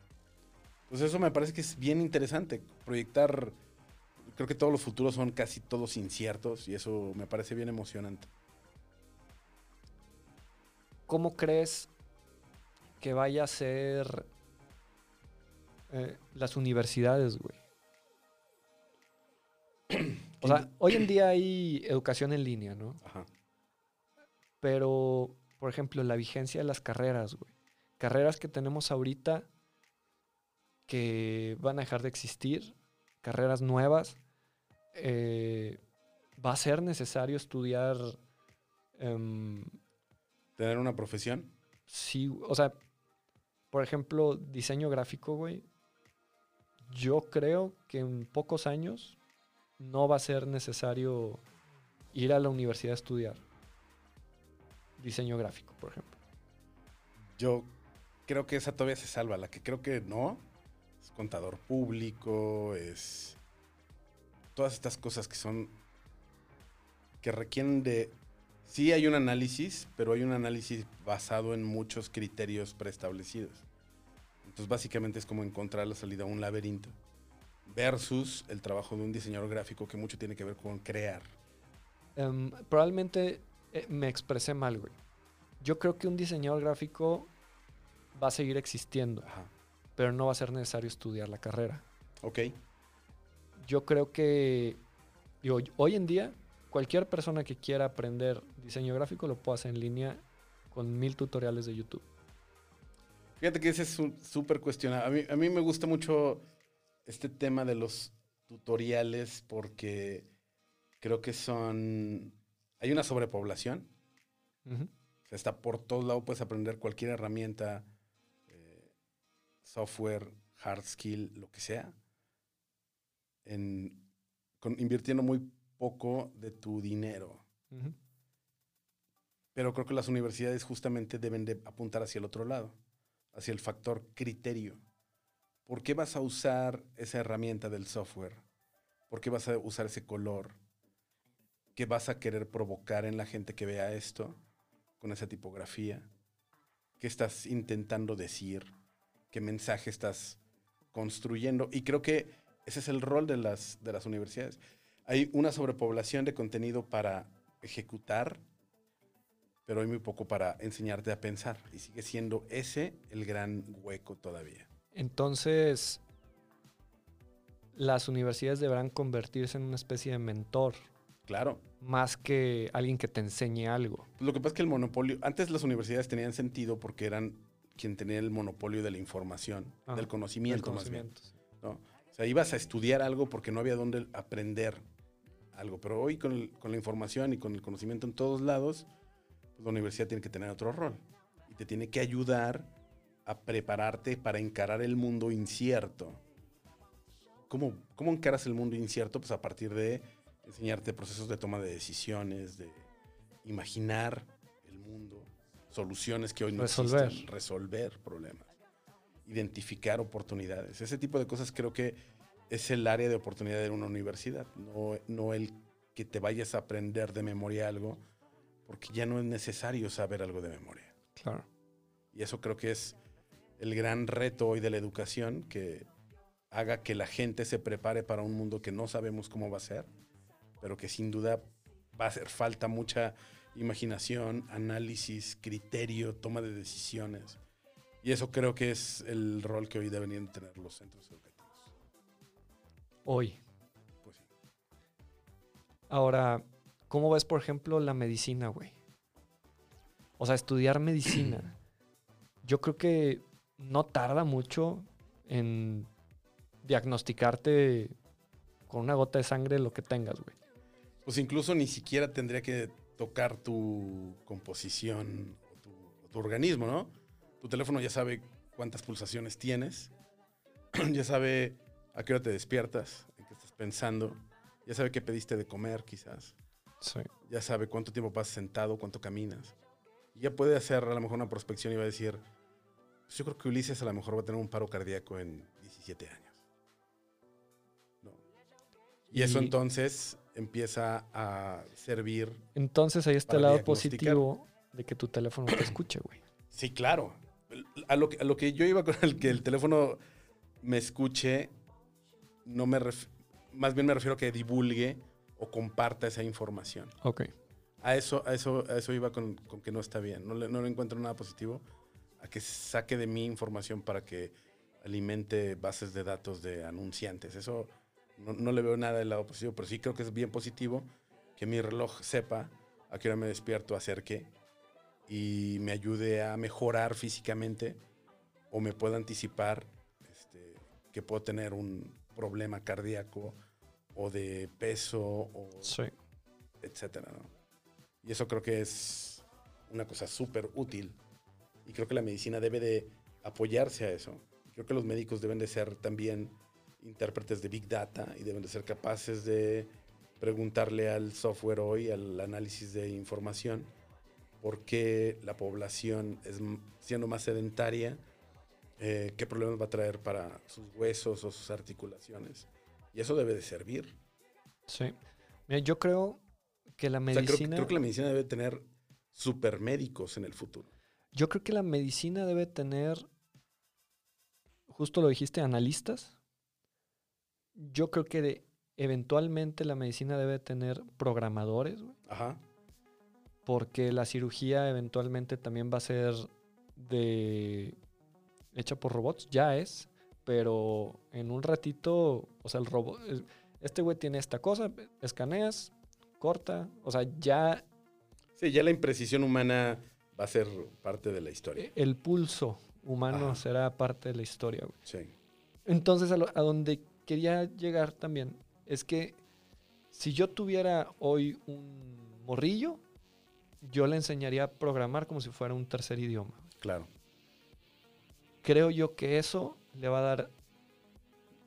Entonces eso me parece que es bien interesante, proyectar, creo que todos los futuros son casi todos inciertos y eso me parece bien emocionante. ¿cómo crees que vaya a ser eh, las universidades, güey? [CLEARS THROAT] O sea, hoy en día hay educación en línea, ¿no? Ajá. Pero, por ejemplo, la vigencia de las carreras, güey. Carreras que tenemos ahorita que van a dejar de existir, carreras nuevas. eh, va a ser necesario estudiar, em, Tener una profesión. sí, o sea, por ejemplo, diseño gráfico, güey. Yo creo que en pocos años no va a ser necesario ir a la universidad a estudiar diseño gráfico, por ejemplo. Yo creo que esa todavía se salva. La que creo que no es contador público, es todas estas cosas que son que requieren de sí hay un análisis, pero hay un análisis basado en muchos criterios preestablecidos. Entonces básicamente es como encontrar la salida a un laberinto versus el trabajo de un diseñador gráfico que mucho tiene que ver con crear. Em, probablemente eh, me expresé mal, güey. Yo creo que un diseñador gráfico va a seguir existiendo, Ajá. pero no va a ser necesario estudiar la carrera. Ok. Yo creo que digo, hoy en día cualquier persona que quiera aprender diseño gráfico lo puede hacer en línea con mil tutoriales de YouTube. Fíjate que ese es súper cuestionado. A mí, a mí me gusta mucho este tema de los tutoriales porque creo que son... Hay una sobrepoblación. Ujú. O sea, está por todos lados, puedes aprender cualquier herramienta, eh, software, hard skill, lo que sea, en, con- invirtiendo muy poco de tu dinero. Pero creo que las universidades justamente deben de apuntar hacia el otro lado, hacia el factor criterio. ¿Por qué vas a usar esa herramienta del software? ¿Por qué vas a usar ese color? ¿Qué vas a querer provocar en la gente que vea esto con esa tipografía? ¿Qué estás intentando decir? ¿Qué mensaje estás construyendo? Y creo que ese es el rol de las, de las universidades. Hay una sobrepoblación de contenido para ejecutar, pero hay muy poco para enseñarte a pensar. Y sigue siendo ese el gran hueco todavía. Entonces, las universidades deberán convertirse en una especie de mentor, Claro. más que alguien que te enseñe algo. Lo que pasa es que el monopolio, antes las universidades tenían sentido porque eran quien tenía el monopolio de la información, del conocimiento, Del más bien. conocimiento. ¿no? O sea, ibas a estudiar algo porque no había dónde aprender algo. Pero hoy con, el- con la información y con el conocimiento en todos lados, pues la universidad tiene que tener otro rol. Y te tiene que ayudar a prepararte para encarar el mundo incierto. ¿Cómo, cómo encaras el mundo incierto? Pues a partir de enseñarte procesos de toma de decisiones, de imaginar el mundo, soluciones que hoy no Resolver. existen, resolver problemas, identificar oportunidades. Ese tipo de cosas creo que es el área de oportunidad de una universidad, no, no el que te vayas a aprender de memoria algo, porque ya no es necesario saber algo de memoria. Claro. Y eso creo que es el gran reto hoy de la educación, que haga que la gente se prepare para un mundo que no sabemos cómo va a ser, pero que sin duda va a hacer falta mucha imaginación, análisis, criterio, toma de decisiones. Y eso creo que es el rol que hoy deberían tener los centros educativos. Hoy. Pues sí. Ahora, ¿cómo ves, por ejemplo, la medicina, güey? O sea, estudiar medicina. [CLEARS THROAT] Yo creo que no tarda mucho en diagnosticarte con una gota de sangre lo que tengas, güey. Pues incluso ni siquiera tendría que tocar tu composición o tu, tu organismo, ¿no? Tu teléfono ya sabe cuántas pulsaciones tienes, [CLEARS THROAT] ya sabe a qué hora te despiertas, en qué estás pensando, ya sabe qué pediste de comer quizás, Sí. ya sabe cuánto tiempo pasas sentado, cuánto caminas. Y ya puede hacer a lo mejor una prospección y va a decir, "Pues yo creo que Ulises a lo mejor va a tener un paro cardíaco en 17 años. ¿No? Y eso entonces empieza a servir. Entonces ahí está el lado positivo de que tu teléfono te escuche, güey. Sí, claro. A lo, que, a lo que yo iba con el que el teléfono me escuche, no me ref- más bien me refiero a que divulgue o comparta esa información. Ok. A eso, a eso, a eso iba con, con que no está bien. No le, no le encuentro nada positivo a que saque de mí información para que alimente bases de datos de anunciantes. Eso no, no le veo nada del lado positivo, pero sí creo que es bien positivo que mi reloj sepa a qué hora me despierto, hacer qué, y me ayude a mejorar físicamente o me pueda anticipar este, que puedo tener un problema cardíaco o de peso o Sí. etcétera, ¿no? Y eso creo que es una cosa súper útil. Y creo que la medicina debe de apoyarse a eso. Creo que los médicos deben de ser también intérpretes de Big Data y deben de ser capaces de preguntarle al software hoy, al análisis de información, por qué la población es siendo más sedentaria, eh, qué problemas va a traer para sus huesos o sus articulaciones. Y eso debe de servir. Sí. Mira, yo creo que la O sea, creo, medicina. creo que la medicina debe tener supermédicos en el futuro. Yo creo que la medicina debe tener, justo lo dijiste, analistas. Yo creo que de- eventualmente la medicina debe tener programadores, güey, Ajá. porque la cirugía eventualmente también va a ser de hecha por robots, ya es, pero en un ratito, o sea, el robot, es- este güey tiene esta cosa, escaneas, corta, o sea, ya Sí, ya la imprecisión humana va a ser parte de la historia. el pulso humano Ajá. será parte de la historia, güey. Sí. Entonces, a, lo- a donde quería llegar también es que si yo tuviera hoy un morrillo, yo le enseñaría a programar como si fuera un tercer idioma. Claro. Creo yo que eso le va a dar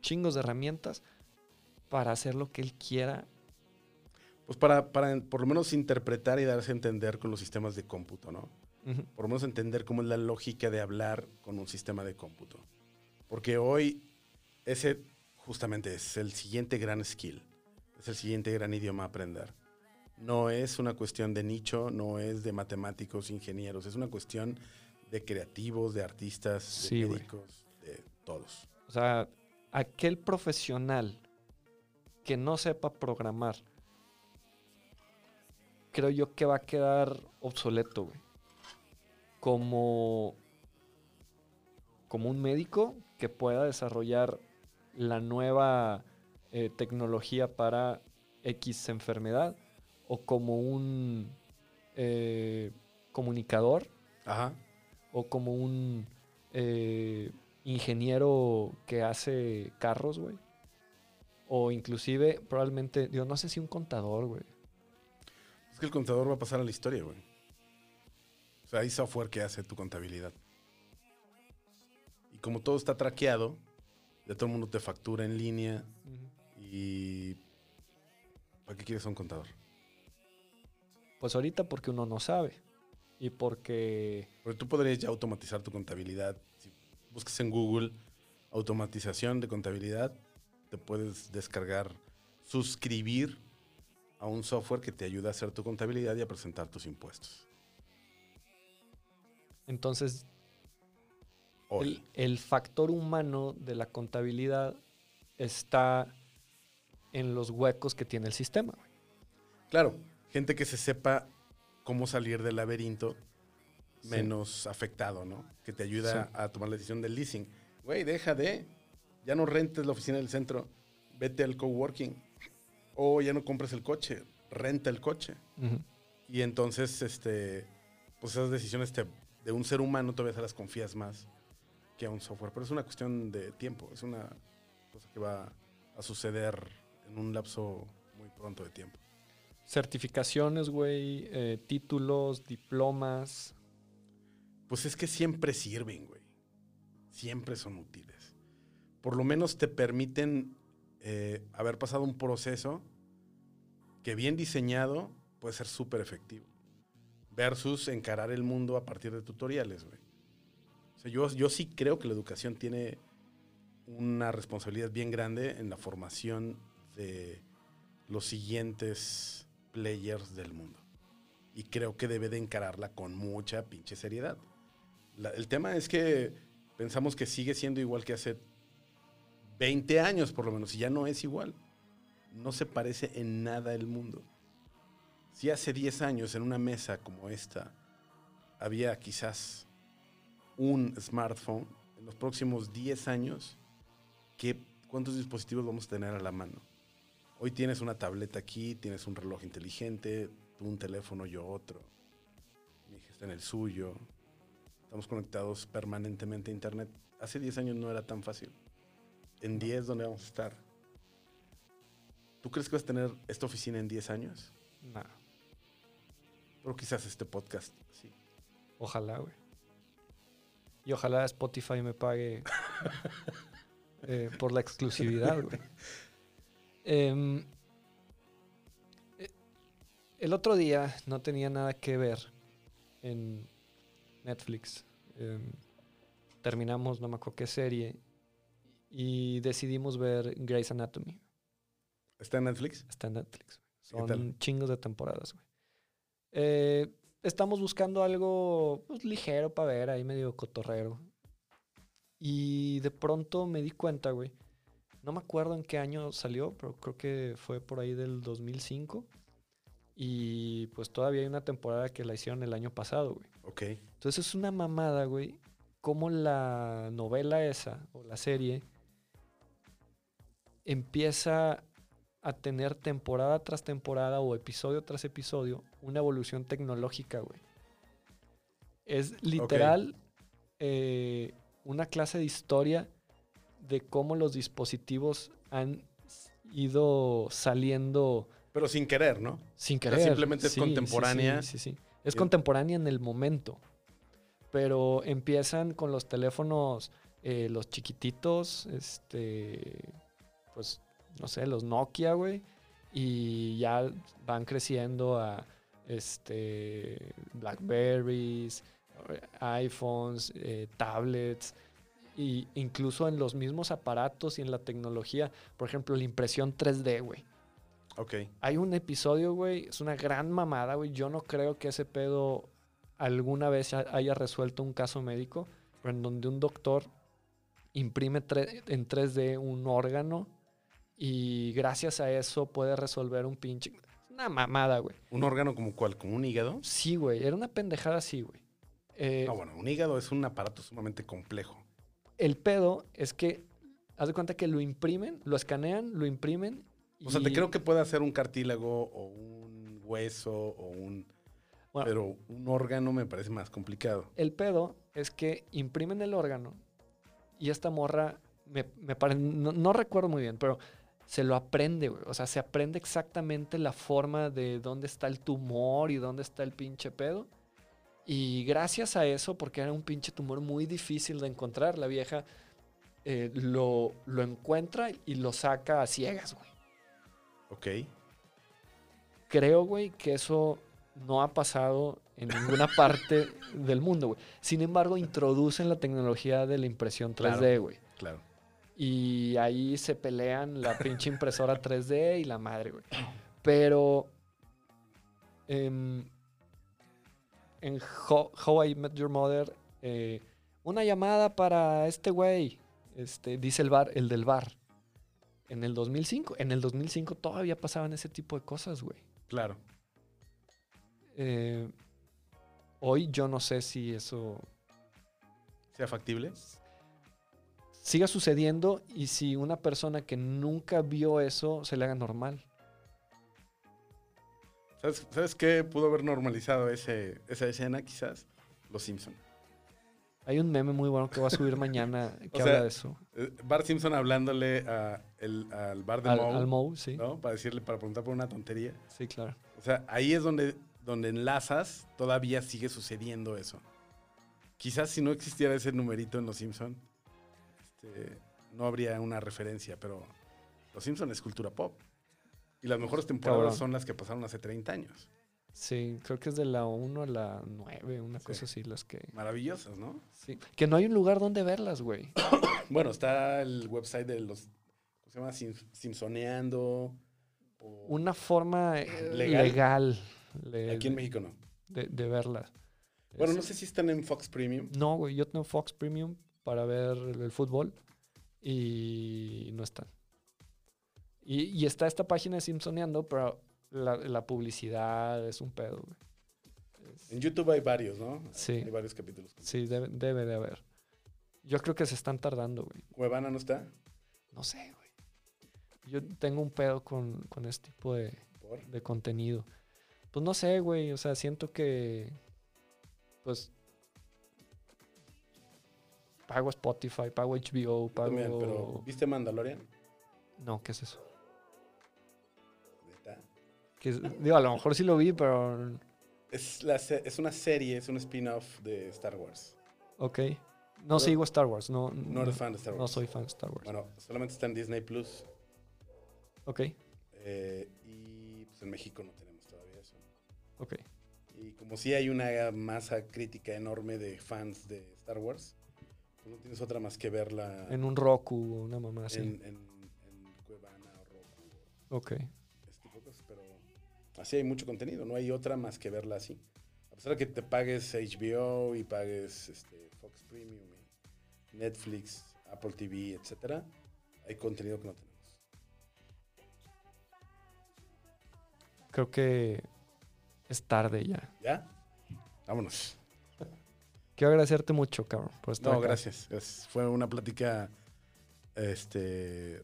chingos de herramientas para hacer lo que él quiera. Pues para, para por lo menos interpretar y darse a entender con los sistemas de cómputo, ¿no? Ujú. Por lo menos entender cómo es la lógica de hablar con un sistema de cómputo. Porque hoy ese justamente es el siguiente gran skill. Es el siguiente gran idioma a aprender. No es una cuestión de nicho, no es de matemáticos, ingenieros, es una cuestión de creativos, de artistas, Sí, de médicos, de todos. O sea, aquel profesional que no sepa programar, creo yo que va a quedar obsoleto, güey. Como, como un médico que pueda desarrollar la nueva eh, tecnología para X enfermedad, o como un eh, comunicador Ajá. o como un eh, ingeniero que hace carros, güey. O inclusive, probablemente, digo, no sé si un contador, güey. Es que el contador va a pasar a la historia, güey. O sea, hay software que hace tu contabilidad. Y como todo está traqueado, ya todo el mundo te factura en línea y... ¿Para qué quieres un contador? Pues ahorita porque uno no sabe. Y porque... Porque tú podrías ya automatizar tu contabilidad. Si buscas en Google automatización de contabilidad, te puedes descargar, suscribir a un software que te ayuda a hacer tu contabilidad y a presentar tus impuestos. Entonces, el, el factor humano de la contabilidad está en los huecos que tiene el sistema. Claro, gente que se sepa cómo salir del laberinto Sí. menos afectado, ¿no? Que te ayuda Sí. a tomar la decisión del leasing. Güey, deja de, ya no rentes la oficina del centro, vete al coworking. O ya no compres el coche, renta el coche. Y entonces, este, pues esas decisiones te- de un ser humano todavía se las confías más que a un software. Pero es una cuestión de tiempo, es una cosa que va a suceder en un lapso muy pronto de tiempo. Certificaciones, güey, eh, títulos, diplomas. Pues es que siempre sirven, güey. Siempre son útiles. Por lo menos te permiten eh, haber pasado un proceso que bien diseñado puede ser súper efectivo. Versus encarar el mundo a partir de tutoriales, güey. Yo, yo sí creo que la educación tiene una responsabilidad bien grande en la formación de los siguientes players del mundo. Y creo que debe de encararla con mucha pinche seriedad. El tema es que pensamos que sigue siendo igual que hace 20 años por lo menos, y ya no es igual. No se parece en nada el mundo. Si hace 10 años en una mesa como esta había quizás un smartphone, en los próximos 10 años, ¿qué, ¿cuántos dispositivos vamos a tener a la mano? Hoy tienes una tableta aquí, tienes un reloj inteligente, tú un teléfono, yo otro. Mi hija está en el suyo. Estamos conectados permanentemente a Internet. Hace 10 años no era tan fácil. En 10, ¿dónde vamos a estar? ¿Tú crees que vas a tener esta oficina en 10 años? Nah, Pero quizás este podcast, sí. ojalá, güey. Y ojalá Spotify me pague [LAUGHS] eh, por la exclusividad, güey. Em, eh, el otro día no tenía nada que ver en Netflix. Em, terminamos, no me acuerdo qué serie, y decidimos ver Grey's Anatomy. ¿Está en Netflix? Está en Netflix. ¿Qué Son chingos de temporadas, güey. Eh, estamos buscando algo pues, ligero para ver, ahí medio cotorrero. Y de pronto me di cuenta, güey. No me acuerdo en qué año salió, pero creo que fue por ahí del 2005. Y pues todavía hay una temporada que la hicieron el año pasado, güey. Ok. Entonces es una mamada, güey. Como la novela esa, o la serie, empieza a tener temporada tras temporada o episodio tras episodio una evolución tecnológica, güey. Es literal eh, una clase de historia de cómo los dispositivos han ido saliendo Pero sin querer, ¿no? sin sea, querer. simplemente es Sí, contemporánea. Sí, sí, sí. Es contemporánea en el momento. Pero empiezan con los teléfonos, eh, los chiquititos, este, pues, no sé, los Nokia, güey. Y ya van creciendo a, este, Blackberries, iPhones, eh, tablets. Y incluso en los mismos aparatos y en la tecnología. Por ejemplo, la impresión 3D, güey. Ok. Hay un episodio, güey, es una gran mamada, güey. Yo no creo que ese pedo alguna vez ha- haya resuelto un caso médico, pero en donde un doctor imprime en 3D un órgano y gracias a eso puede resolver un pinche... Una mamada, güey. ¿Un órgano como cuál? ¿Como un hígado? Sí, güey, era una pendejada así, güey. Eh, No, bueno, un hígado es un aparato sumamente complejo. el pedo es que, haz de cuenta que lo imprimen, lo escanean, lo imprimen. O sea, te creo que puede hacer un cartílago o un hueso o un... Bueno, Pero un órgano me parece más complicado. El pedo es que imprimen el órgano y esta morra, me, me pare- no, no recuerdo muy bien, pero se lo aprende, güey. O sea, se aprende exactamente la forma de dónde está el tumor y dónde está el pinche pedo. Y gracias a eso, porque era un pinche tumor muy difícil de encontrar, la vieja eh, lo, lo encuentra y lo saca a ciegas, güey. Ok. Creo, güey, que eso no ha pasado en ninguna [LAUGHS] parte del mundo, güey. Sin embargo, introducen la tecnología de la impresión 3D, Claro. güey. Claro. Y ahí se pelean la pinche impresora 3D y la madre, güey. Pero em, en How, How I Met Your Mother, eh, una llamada para este güey, este, dice el bar, el del bar. En el 2005, en el 2005 todavía pasaban ese tipo de cosas, güey. Claro. Eh, hoy yo no sé si eso ¿Sea factible? Siga sucediendo y si una persona que nunca vio eso se le haga normal. ¿Sabes, ¿Sabes qué pudo haber normalizado ese, esa escena quizás? Los Simpson. Hay un meme muy bueno que va a subir mañana [LAUGHS] que O habla sea, de eso. Eh, Bart Simpson hablándole a el- al bar de Al, Moe, al Moe, sí. ¿no? Para decirle, para preguntar por una tontería. Sí, claro. O sea, ahí es donde, donde enlazas, todavía sigue sucediendo eso. Quizás si no existiera ese numerito en Los Simpson, este, no habría una referencia, pero Los Simpson es cultura pop. Y las mejores temporadas Cabrón. son las que pasaron hace 30 años. Sí, creo que es de la 1 a la 9, una Sí. cosa así, las que... Maravillosas, ¿no? Sí. Que no hay un lugar donde verlas, güey. [COUGHS] Bueno, está el website de los. ¿Cómo se llama? Sim- Simpsoneando. o- Una forma eh, Legal. legal, le- Aquí en México no. de, de verlas. Bueno, no sé si están en Fox Premium. No, güey, yo tengo Fox Premium para ver el, fútbol y no están. Y, y está esta página de Simpsoneando, pero la, la publicidad es un pedo, güey. En YouTube hay varios, ¿no? Sí. Hay varios capítulos. Sí, debe, debe de haber. Yo creo que se están tardando, güey. ¿Cuevana no está? No sé, güey. Yo tengo un pedo con, con este tipo de, de contenido. Pues no sé, güey. O sea, siento que. Pues. Pago Spotify, pago HBO, pago. También, pero ¿viste Mandalorian? No, ¿qué es eso? Es- digo, a lo mejor sí lo vi, pero. Es, la se- es una serie, es un spin-off de Star Wars. Ok. No Pero- sigo Star Wars. No, No eres fan de Star Wars. no soy fan de Star Wars. Bueno, solamente está en Disney Plus. Ok, eh, y pues en México no tenemos todavía eso. ok. Y como sí hay una masa crítica enorme de fans de Star Wars, no tienes otra más que verla En un Roku o una mamá así. en, en- en Cuevana o Roku Ok. este tipo de cosas. Pero así hay mucho contenido, no hay otra más que verla así. A pesar de que te pagues HBO y pagues este, Fox Premium, y Netflix, Apple TV, etcétera, hay contenido que no tenemos. Creo que es tarde ya. ¿Ya? Vámonos. Quiero agradecerte mucho, cabrón, por estar No, acá. gracias. Es- fue una plática este,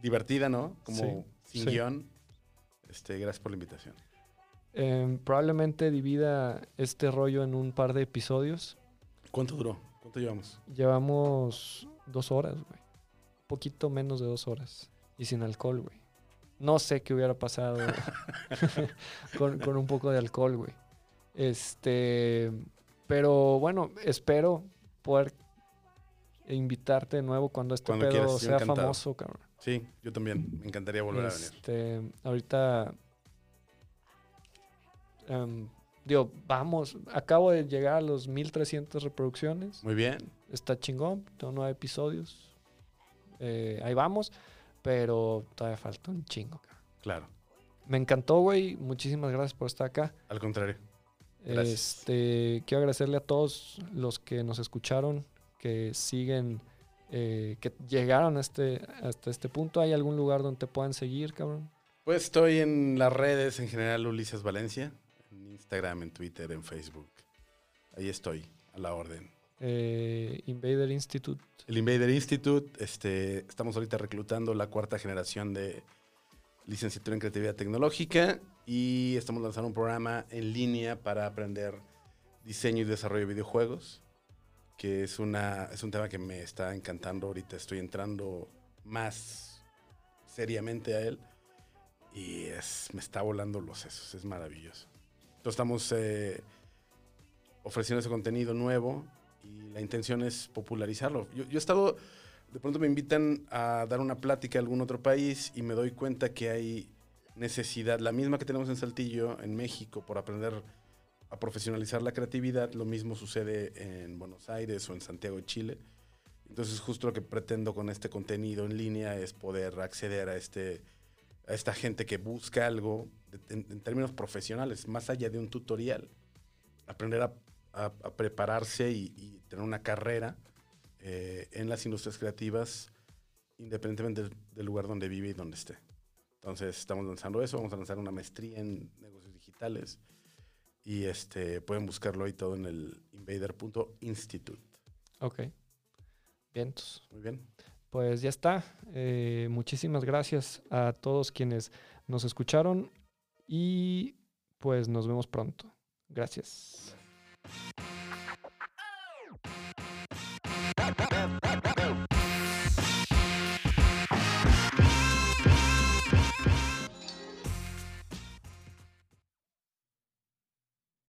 divertida, ¿no? Como Sí, sin sí. guion. Este, gracias por la invitación. Em, probablemente divida este rollo en un par de episodios. ¿Cuánto duró? ¿Cuánto llevamos? Llevamos dos horas, güey. Poquito menos de dos horas. Y sin alcohol, güey. No sé qué hubiera pasado [LAUGHS] [LAUGHS] con, con un poco de alcohol, güey. Este. Pero bueno, espero poder invitarte de nuevo cuando este Cuando pedo quieras, sea encantado. famoso, cabrón. Sí, yo también. Me encantaría volver a venir. Este, ahorita. em, digo, vamos. Acabo de llegar a los 1300 reproducciones. Muy bien. Está chingón. Tengo nueve episodios. Eh, ahí vamos. Pero todavía falta un chingo, cabrón. Claro. Me encantó, güey. Muchísimas gracias por estar acá. Al contrario. Gracias. Este, quiero agradecerle a todos los que nos escucharon, que siguen, eh, que llegaron a este, hasta este punto. ¿Hay algún lugar donde te puedan seguir, cabrón? Pues estoy en las redes en general Ulises Valencia. En Instagram, en Twitter, en Facebook. Ahí estoy, a la orden. Eh, Invader Institute. El Invader Institute, este, estamos ahorita reclutando la cuarta generación de licenciatura en creatividad tecnológica y estamos lanzando un programa en línea para aprender diseño y desarrollo de videojuegos, que es, una, es un tema que me está encantando ahorita. Estoy entrando más seriamente a él y es, me está volando los sesos, es maravilloso. Entonces estamos eh, ofreciendo ese contenido nuevo y la intención es popularizarlo. Yo, yo he estado, de pronto me invitan a dar una plática a algún otro país y me doy cuenta que hay necesidad, la misma que tenemos en Saltillo, en México, por aprender a profesionalizar la creatividad, lo mismo sucede en Buenos Aires o en Santiago de Chile. Entonces justo lo que pretendo con este contenido en línea es poder acceder a, este, a esta gente que busca algo en, términos profesionales, más allá de un tutorial. Aprender a, prepararse y tener una carrera eh, en las industrias creativas, independientemente del, del lugar donde vive y donde esté. Entonces estamos lanzando eso, vamos a lanzar una maestría en negocios digitales y este, pueden buscarlo ahí todo en el invader.institute. Ok. Vientos. Muy bien. Pues ya está. Eh, muchísimas gracias a todos quienes nos escucharon y pues nos vemos pronto. Gracias.